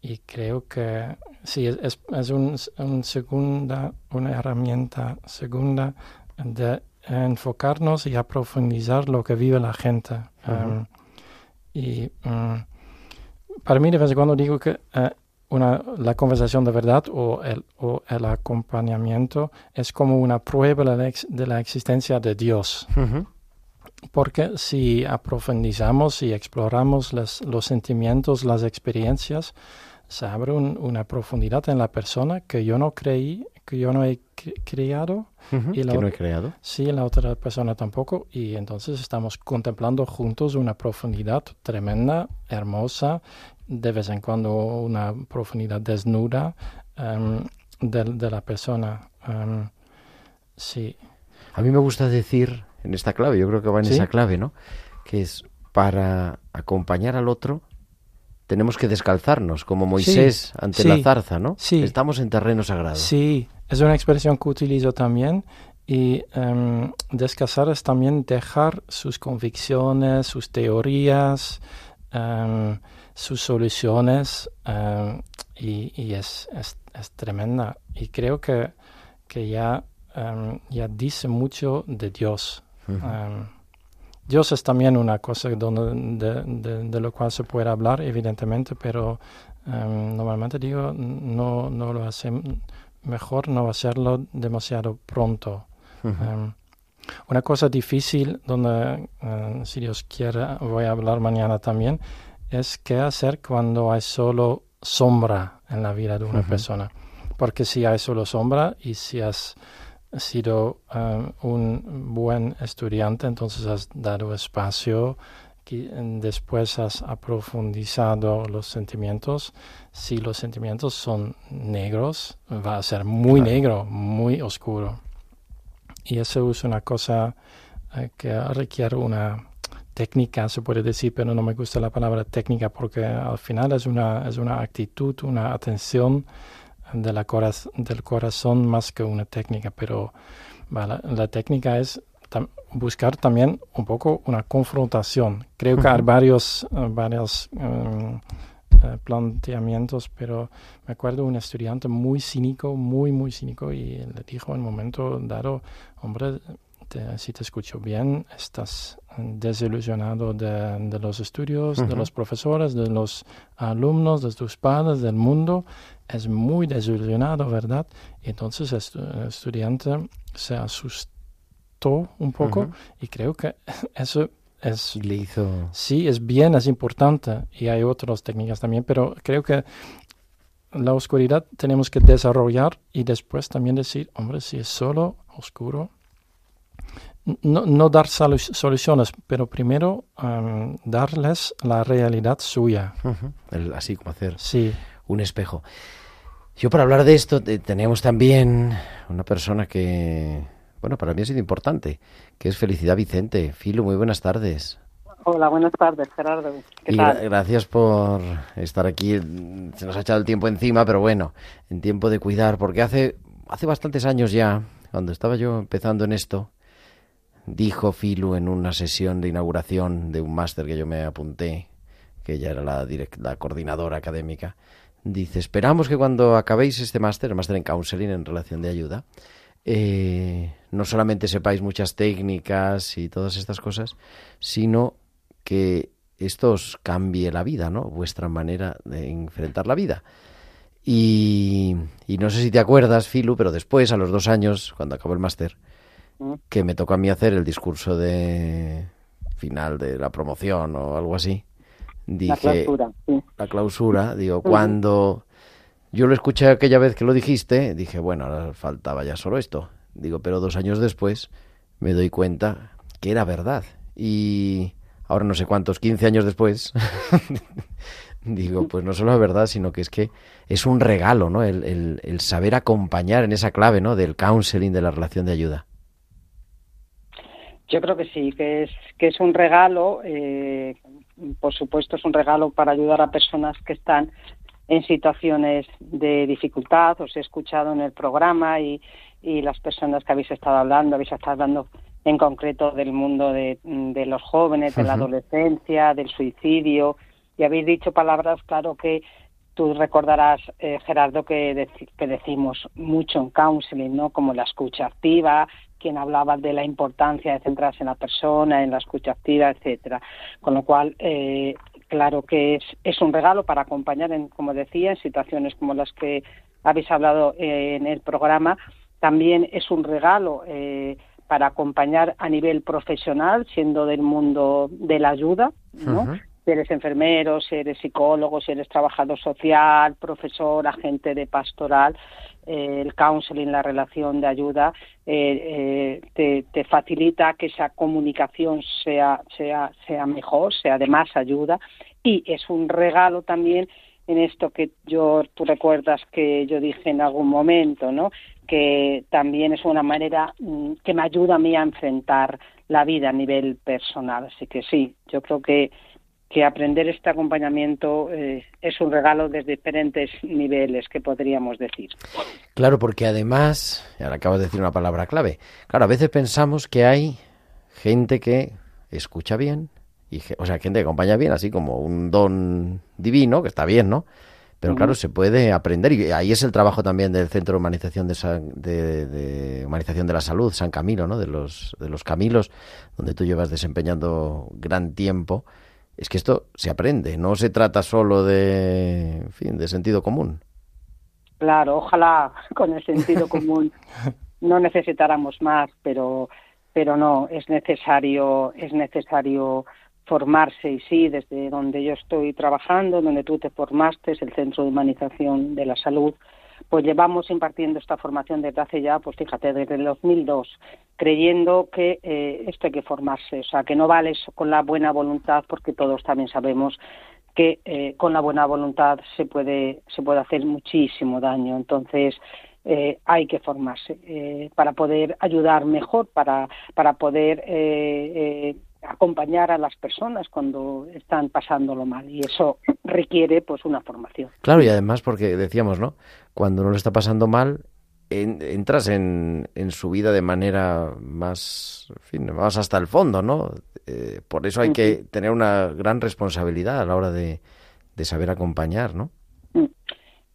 [SPEAKER 5] y creo que sí, es, es, un, un segunda, una herramienta segunda de enfocarnos y a profundizar lo que vive la gente. Em, y mm, para mí de vez en cuando digo que eh, una, la conversación de verdad o el, o el acompañamiento es como una prueba de la, ex- de la existencia de Dios.
[SPEAKER 2] Ujú.
[SPEAKER 5] Porque si aprofundizamos y exploramos las- los sentimientos, las experiencias, se abre un- una profundidad en la persona que yo no creí, que yo no he cre- creado,
[SPEAKER 2] Ujú.
[SPEAKER 5] Y la
[SPEAKER 2] que no he creado.
[SPEAKER 5] sí, la otra persona tampoco, y entonces estamos contemplando juntos una profundidad tremenda, hermosa, de vez en cuando una profundidad desnuda em, de, de la persona. em, sí,
[SPEAKER 2] A mí me gusta decir en esta clave, yo creo que va en
[SPEAKER 5] ¿Sí?
[SPEAKER 2] esa clave, ¿no? Que es para acompañar al otro tenemos que descalzarnos, como Moisés ante
[SPEAKER 5] sí,
[SPEAKER 2] la zarza, ¿no?
[SPEAKER 5] sí.
[SPEAKER 2] Estamos en terreno sagrado.
[SPEAKER 5] Sí, es una expresión que utilizo también. Y em, descasar es también dejar sus convicciones, sus teorías, sus soluciones. em, y y es, es, es tremenda. Y creo que, que ya, em, ya dice mucho de Dios. Em, Dios es también una cosa donde, de, de- de lo cual se puede hablar, evidentemente, pero normalmente digo, no, no lo hacemos, mejor no hacerlo demasiado pronto. Una cosa difícil, donde, eh, si Dios quiere, voy a hablar mañana también, es qué hacer cuando hay solo sombra en la vida de una persona. Porque si hay solo sombra y si has sido eh, un buen estudiante, entonces has dado espacio, que después has aprofundizado los sentimientos. Si los sentimientos son negros, va a ser muy
[SPEAKER 2] Claro.
[SPEAKER 5] negro, muy oscuro. Y eso es una cosa eh, que requiere una técnica, se puede decir, pero no me gusta la palabra técnica porque al final es una, es una actitud, una atención de la coraz- del corazón más que una técnica, pero vale, la técnica es tam- buscar también un poco una confrontación. Creo que hay varios, eh, varios em, eh, planteamientos, pero me acuerdo un estudiante muy cínico, muy, muy cínico, y le dijo en un momento dado, hombre, te- si te escucho bien, estás desilusionado de, de los estudios, de los profesores, de los alumnos, de tus padres, del mundo. Es muy desilusionado, ¿verdad? Entonces el estu- el estudiante se asustó un poco y creo que eso es
[SPEAKER 2] Y le hizo...
[SPEAKER 5] Sí, es bien, es importante y hay otras técnicas también, pero creo que la oscuridad tenemos que desarrollar y después también decir, hombre, si es solo oscuro, no, no dar solu- soluciones, pero primero darles la realidad suya.
[SPEAKER 2] El- así como hacer
[SPEAKER 5] Sí,
[SPEAKER 2] un espejo. Yo para hablar de esto te- tenemos también una persona que, bueno, para mí ha sido importante, que es Felicidad Vicente. Filo, muy buenas tardes.
[SPEAKER 9] Hola, buenas tardes, Gerardo. ¿Qué
[SPEAKER 2] Y gra-
[SPEAKER 9] tal?
[SPEAKER 2] gracias por estar aquí. Se nos ha echado el tiempo encima, pero bueno, en tiempo de cuidar, porque hace, hace bastantes años ya, cuando estaba yo empezando en esto, dijo Filu en una sesión de inauguración de un máster que yo me apunté, que ella era la, la coordinadora académica, dice, esperamos que cuando acabéis este máster, máster en counseling, en relación de ayuda, eh, no solamente sepáis muchas técnicas y todas estas cosas, sino que esto os cambie la vida, ¿no? Vuestra manera de enfrentar la vida. Y, y no sé si te acuerdas, Filu, pero después, a los dos años, cuando acabó el máster. Que me tocó a mí hacer el discurso de final de la promoción o algo así. Dije,
[SPEAKER 9] La clausura, sí.
[SPEAKER 2] la clausura, digo, cuando yo lo escuché aquella vez que lo dijiste, dije, bueno, ahora faltaba ya solo esto. Digo, pero dos años después me doy cuenta que era verdad. Y ahora no sé cuántos, 15 años después, digo, pues no solo es verdad, sino que es que es un regalo, ¿no? El, el- el saber acompañar en esa clave, ¿no? Del counseling, de la relación de ayuda.
[SPEAKER 9] Yo creo que sí, que es, que es un regalo, eh, por supuesto es un regalo para ayudar a personas que están en situaciones de dificultad. Os he escuchado en el programa y, y las personas que habéis estado hablando, habéis estado hablando en concreto del mundo de, de los jóvenes, de la adolescencia, del suicidio, y habéis dicho palabras, claro que tú recordarás, eh, Gerardo, que decimos mucho en counseling, ¿no? Como la escucha activa, quien hablaba de la importancia de centrarse en la persona, en la escucha activa, etcétera. Con lo cual, eh, claro que es, es un regalo para acompañar, en, como decía, en situaciones como las que habéis hablado eh, en el programa. También es un regalo eh, para acompañar a nivel profesional, siendo del mundo de la ayuda, ¿no? Si eres enfermero, si eres psicólogo, si eres trabajador social, profesor, agente de pastoral, eh, el counseling, la relación de ayuda, eh, eh, te, te facilita que esa comunicación sea, sea, sea mejor, sea de más ayuda y es un regalo también en esto que yo tú recuerdas que yo dije en algún momento, ¿no? Que también es una manera mm, que me ayuda a mí a enfrentar la vida a nivel personal. Así que sí, yo creo que que aprender este acompañamiento eh, es un regalo desde diferentes niveles que podríamos decir.
[SPEAKER 2] Claro, porque además, y ahora acabas de decir una palabra clave, claro, a veces pensamos que hay gente que escucha bien, y, o sea, gente que acompaña bien, así como un don divino, que está bien, ¿no? Pero claro, se puede aprender y ahí es el trabajo también del Centro de Humanización de, San- de- de Humanización de la Salud, San Camilo, ¿no? De los, de los Camilos, donde tú llevas desempeñando gran tiempo. Es que esto se aprende, no se trata solo de, en fin, de sentido común.
[SPEAKER 9] Claro, ojalá con el sentido común no necesitáramos más, pero pero no es necesario es necesario formarse y sí desde donde yo estoy trabajando, donde tú te formaste, es el Centro de Humanización de la Salud, pues llevamos impartiendo esta formación desde hace ya, pues fíjate, desde el 2002, creyendo que eh, esto hay que formarse, o sea, que no vale con la buena voluntad, porque todos también sabemos que eh, con la buena voluntad se puede se puede hacer muchísimo daño. Entonces eh, hay que formarse eh, para poder ayudar mejor, para para poder eh, eh, acompañar a las personas cuando están pasándolo mal y eso requiere pues una formación.
[SPEAKER 2] Claro, y además porque decíamos, ¿no? Cuando uno lo está pasando mal, en- entras en, en su vida de manera más, en fin, más hasta el fondo, ¿no? Eh, por eso hay que tener una gran responsabilidad a la hora de, de saber acompañar, ¿no?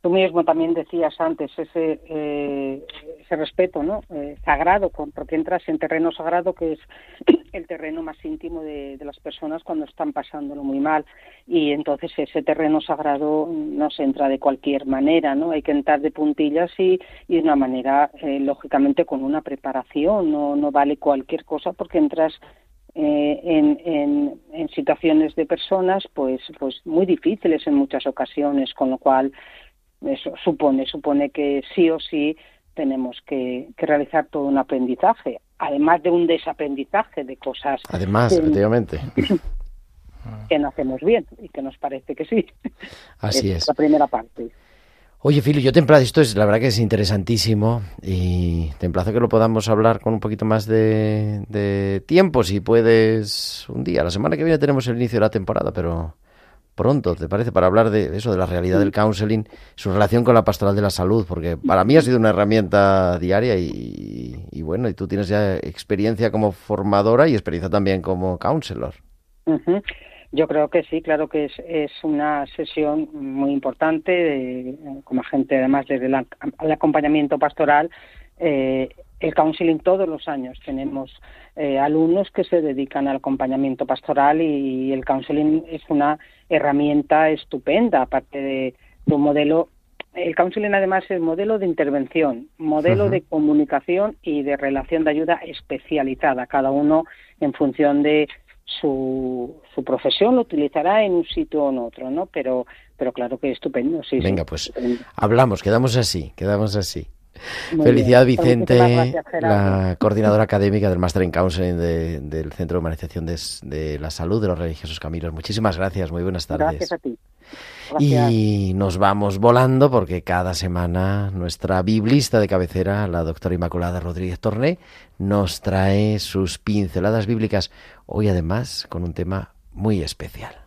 [SPEAKER 9] Tú mismo también decías antes ese, eh, ese respeto ¿no? Eh, sagrado, porque entras en terreno sagrado que es el terreno más íntimo de, de las personas cuando están pasándolo muy mal y entonces ese terreno sagrado no se entra de cualquier manera, ¿no? Hay que entrar de puntillas y, y de una manera, eh, lógicamente, con una preparación, no, no vale cualquier cosa porque entras eh, en, en, en situaciones de personas pues pues muy difíciles en muchas ocasiones con lo cual eso supone supone que sí o sí tenemos que, que realizar todo un aprendizaje además de un desaprendizaje de cosas
[SPEAKER 2] Además,
[SPEAKER 9] que,
[SPEAKER 2] efectivamente.
[SPEAKER 9] que no hacemos bien y que nos parece que sí
[SPEAKER 2] Así es.
[SPEAKER 9] la primera parte
[SPEAKER 2] Oye, Fili, yo te emplazo, esto es, la verdad que es interesantísimo y te emplazo que lo podamos hablar con un poquito más de, de tiempo, si puedes un día. La semana que viene tenemos el inicio de la temporada, pero pronto, ¿te parece? Para hablar de eso, de la realidad del counseling, su relación con la pastoral de la salud, porque para mí ha sido una herramienta diaria y, y bueno, y tú tienes ya experiencia como formadora y experiencia también como counselor.
[SPEAKER 9] Ujú. Yo creo que sí, claro que es, es una sesión muy importante de- como agente, además desde el acompañamiento pastoral. eh, el counseling todos los años tenemos eh, alumnos que se dedican al acompañamiento pastoral y el counseling es una herramienta estupenda, aparte de, de un modelo el counseling además es modelo de intervención, modelo de comunicación y de relación de ayuda especializada. Cada uno en función de su, su profesión lo utilizará en un sitio o en otro, ¿no? Pero, pero claro que estupendo, sí. sí,
[SPEAKER 2] Venga, pues
[SPEAKER 9] estupendo.
[SPEAKER 2] hablamos, quedamos así, quedamos así.
[SPEAKER 9] Muy
[SPEAKER 2] Felicidad
[SPEAKER 9] bien. Pues
[SPEAKER 2] Vicente,
[SPEAKER 9] gracias,
[SPEAKER 2] la coordinadora académica del Máster en Counseling de- del Centro de Humanización de, de la Salud de los Religiosos Caminos. Muchísimas gracias, muy buenas tardes.
[SPEAKER 9] Gracias a ti. Gracias.
[SPEAKER 2] Y nos vamos volando porque cada semana nuestra biblista de cabecera, la doctora Inmaculada Rodríguez Torné, nos trae sus pinceladas bíblicas, hoy además con un tema muy especial.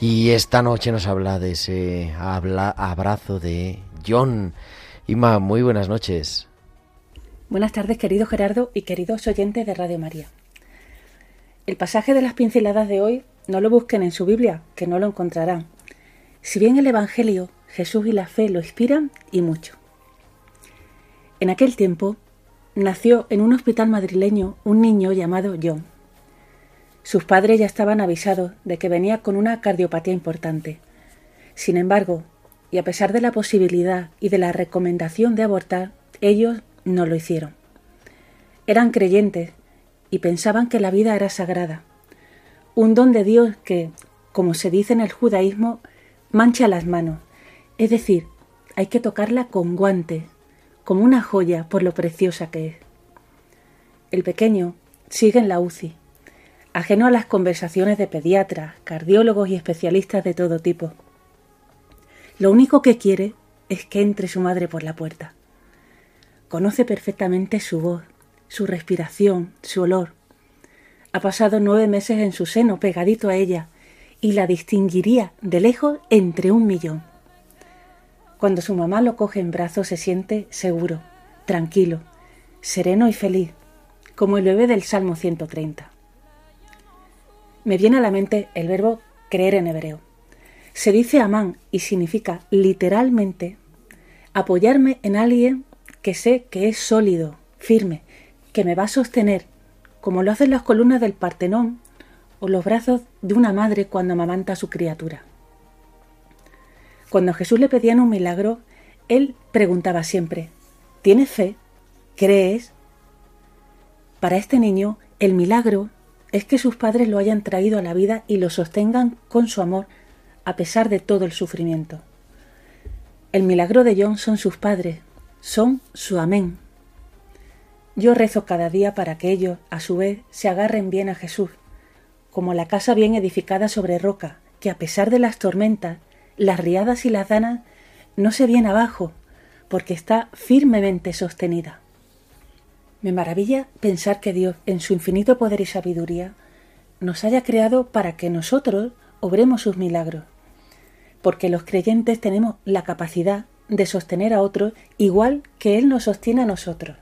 [SPEAKER 2] Y esta noche nos habla de ese abrazo de John. Ima, muy buenas noches.
[SPEAKER 10] Buenas tardes, querido Gerardo y queridos oyentes de Radio María. El pasaje de las pinceladas de hoy no lo busquen en su Biblia, que no lo encontrarán. Si bien el Evangelio, Jesús y la fe lo inspiran y mucho. En aquel tiempo nació en un hospital madrileño un niño llamado John. Sus padres ya estaban avisados de que venía con una cardiopatía importante. Sin embargo, y a pesar de la posibilidad y de la recomendación de abortar, ellos no lo hicieron. Eran creyentes y pensaban que la vida era sagrada, un don de Dios que, como se dice en el judaísmo, mancha las manos, es decir, hay que tocarla con guantes, como una joya por lo preciosa que es. El pequeño sigue en la UCI, ajeno a las conversaciones de pediatras, cardiólogos y especialistas de todo tipo. Lo único que quiere es que entre su madre por la puerta. Conoce perfectamente su voz, su respiración, su olor. Ha pasado nueve meses en su seno pegadito a ella y la distinguiría de lejos entre un millón. Cuando su mamá lo coge en brazos se siente seguro, tranquilo, sereno y feliz, como el bebé del Salmo 130. Me viene a la mente el verbo creer en hebreo. Se dice amán y significa literalmente apoyarme en alguien que sé que es sólido, firme, que me va a sostener, como lo hacen las columnas del Partenón o los brazos de una madre cuando amamanta a su criatura. Cuando a Jesús le pedían un milagro, él preguntaba siempre, ¿tienes fe? ¿Crees? Para este niño, el milagro es que sus padres lo hayan traído a la vida y lo sostengan con su amor a pesar de todo el sufrimiento. El milagro de John son sus padres, son su amén. Yo rezo cada día para que ellos, a su vez, se agarren bien a Jesús, como la casa bien edificada sobre roca, que a pesar de las tormentas, las riadas y las danas, no se viene abajo, porque está firmemente sostenida. Me maravilla pensar que Dios, en su infinito poder y sabiduría, nos haya creado para que nosotros obremos sus milagros, porque los creyentes tenemos la capacidad de sostener a otros igual que Él nos sostiene a nosotros.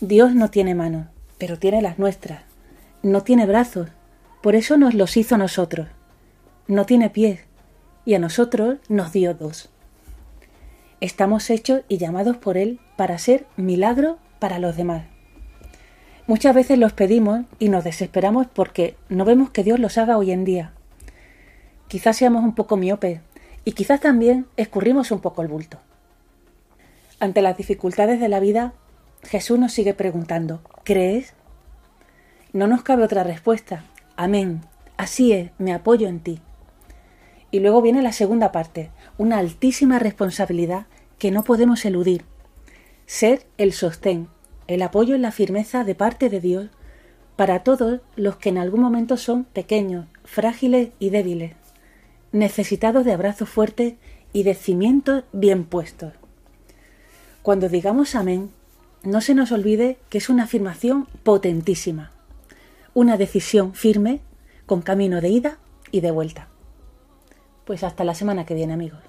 [SPEAKER 10] Dios no tiene manos, pero tiene las nuestras. No tiene brazos, por eso nos los hizo a nosotros. No tiene pies, y a nosotros nos dio dos. Estamos hechos y llamados por Él para ser milagro para los demás. Muchas veces los pedimos y nos desesperamos porque no vemos que Dios los haga hoy en día. Quizás seamos un poco miopes y quizás también escurrimos un poco el bulto. Ante las dificultades de la vida, Jesús nos sigue preguntando, ¿crees? No nos cabe otra respuesta. Amén. Así es, me apoyo en ti. Y luego viene la segunda parte, una altísima responsabilidad que no podemos eludir. Ser el sostén, el apoyo en la firmeza de parte de Dios para todos los que en algún momento son pequeños, frágiles y débiles, necesitados de abrazos fuertes y de cimientos bien puestos. Cuando digamos amén, no se nos olvide que es una afirmación potentísima, una decisión firme con camino de ida y de vuelta. Pues hasta la semana que viene, amigos.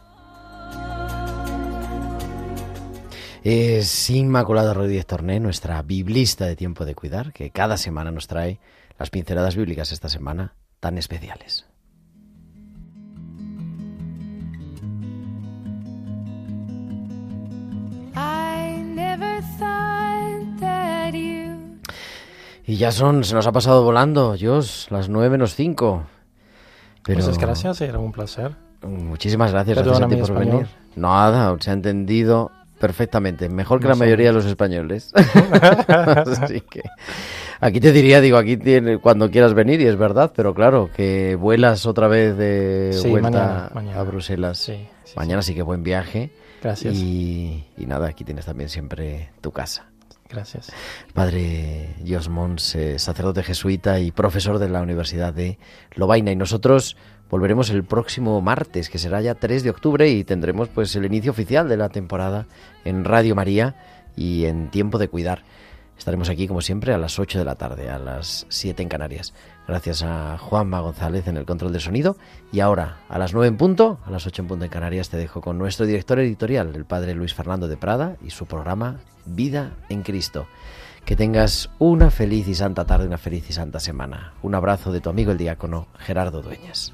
[SPEAKER 2] Es Inmaculada Rodríguez Torné, nuestra biblista de Tiempo de Cuidar, que cada semana nos trae las pinceladas bíblicas esta semana tan especiales. Y ya son, se nos ha pasado volando, Dios, las 9 menos 5. Pues Pero...
[SPEAKER 5] Pues gracias, era un placer.
[SPEAKER 2] Muchísimas gracias, gracias a ti por
[SPEAKER 5] español.
[SPEAKER 2] venir. Nada, se ha entendido perfectamente, mejor que la mayoría de los españoles. Así que aquí te diría, digo, aquí tiene, cuando quieras venir, y es verdad, pero claro, que vuelas otra vez de
[SPEAKER 5] Sí,
[SPEAKER 2] vuelta
[SPEAKER 5] mañana, mañana.
[SPEAKER 2] a Bruselas.
[SPEAKER 5] Sí, sí,
[SPEAKER 2] mañana sí que buen viaje.
[SPEAKER 5] Gracias.
[SPEAKER 2] Y, y nada, aquí tienes también siempre tu casa.
[SPEAKER 5] Gracias.
[SPEAKER 2] Padre Jos Mons, eh, sacerdote jesuita y profesor de la Universidad de Lovaina. Y nosotros volveremos el próximo martes, que será ya 3 de octubre, y tendremos pues el inicio oficial de la temporada en Radio María y en Tiempo de Cuidar. Estaremos aquí, como siempre, a las 8 de la tarde, a las 7 en Canarias. Gracias a Juanma González en el control de sonido. Y ahora, a las 9 en punto, a las 8 en punto en Canarias, te dejo con nuestro director editorial, el padre Luis Fernando de Prada, y su programa Vida en Cristo. Que tengas una feliz y santa tarde, una feliz y santa semana. Un abrazo de tu amigo el diácono Gerardo Dueñas.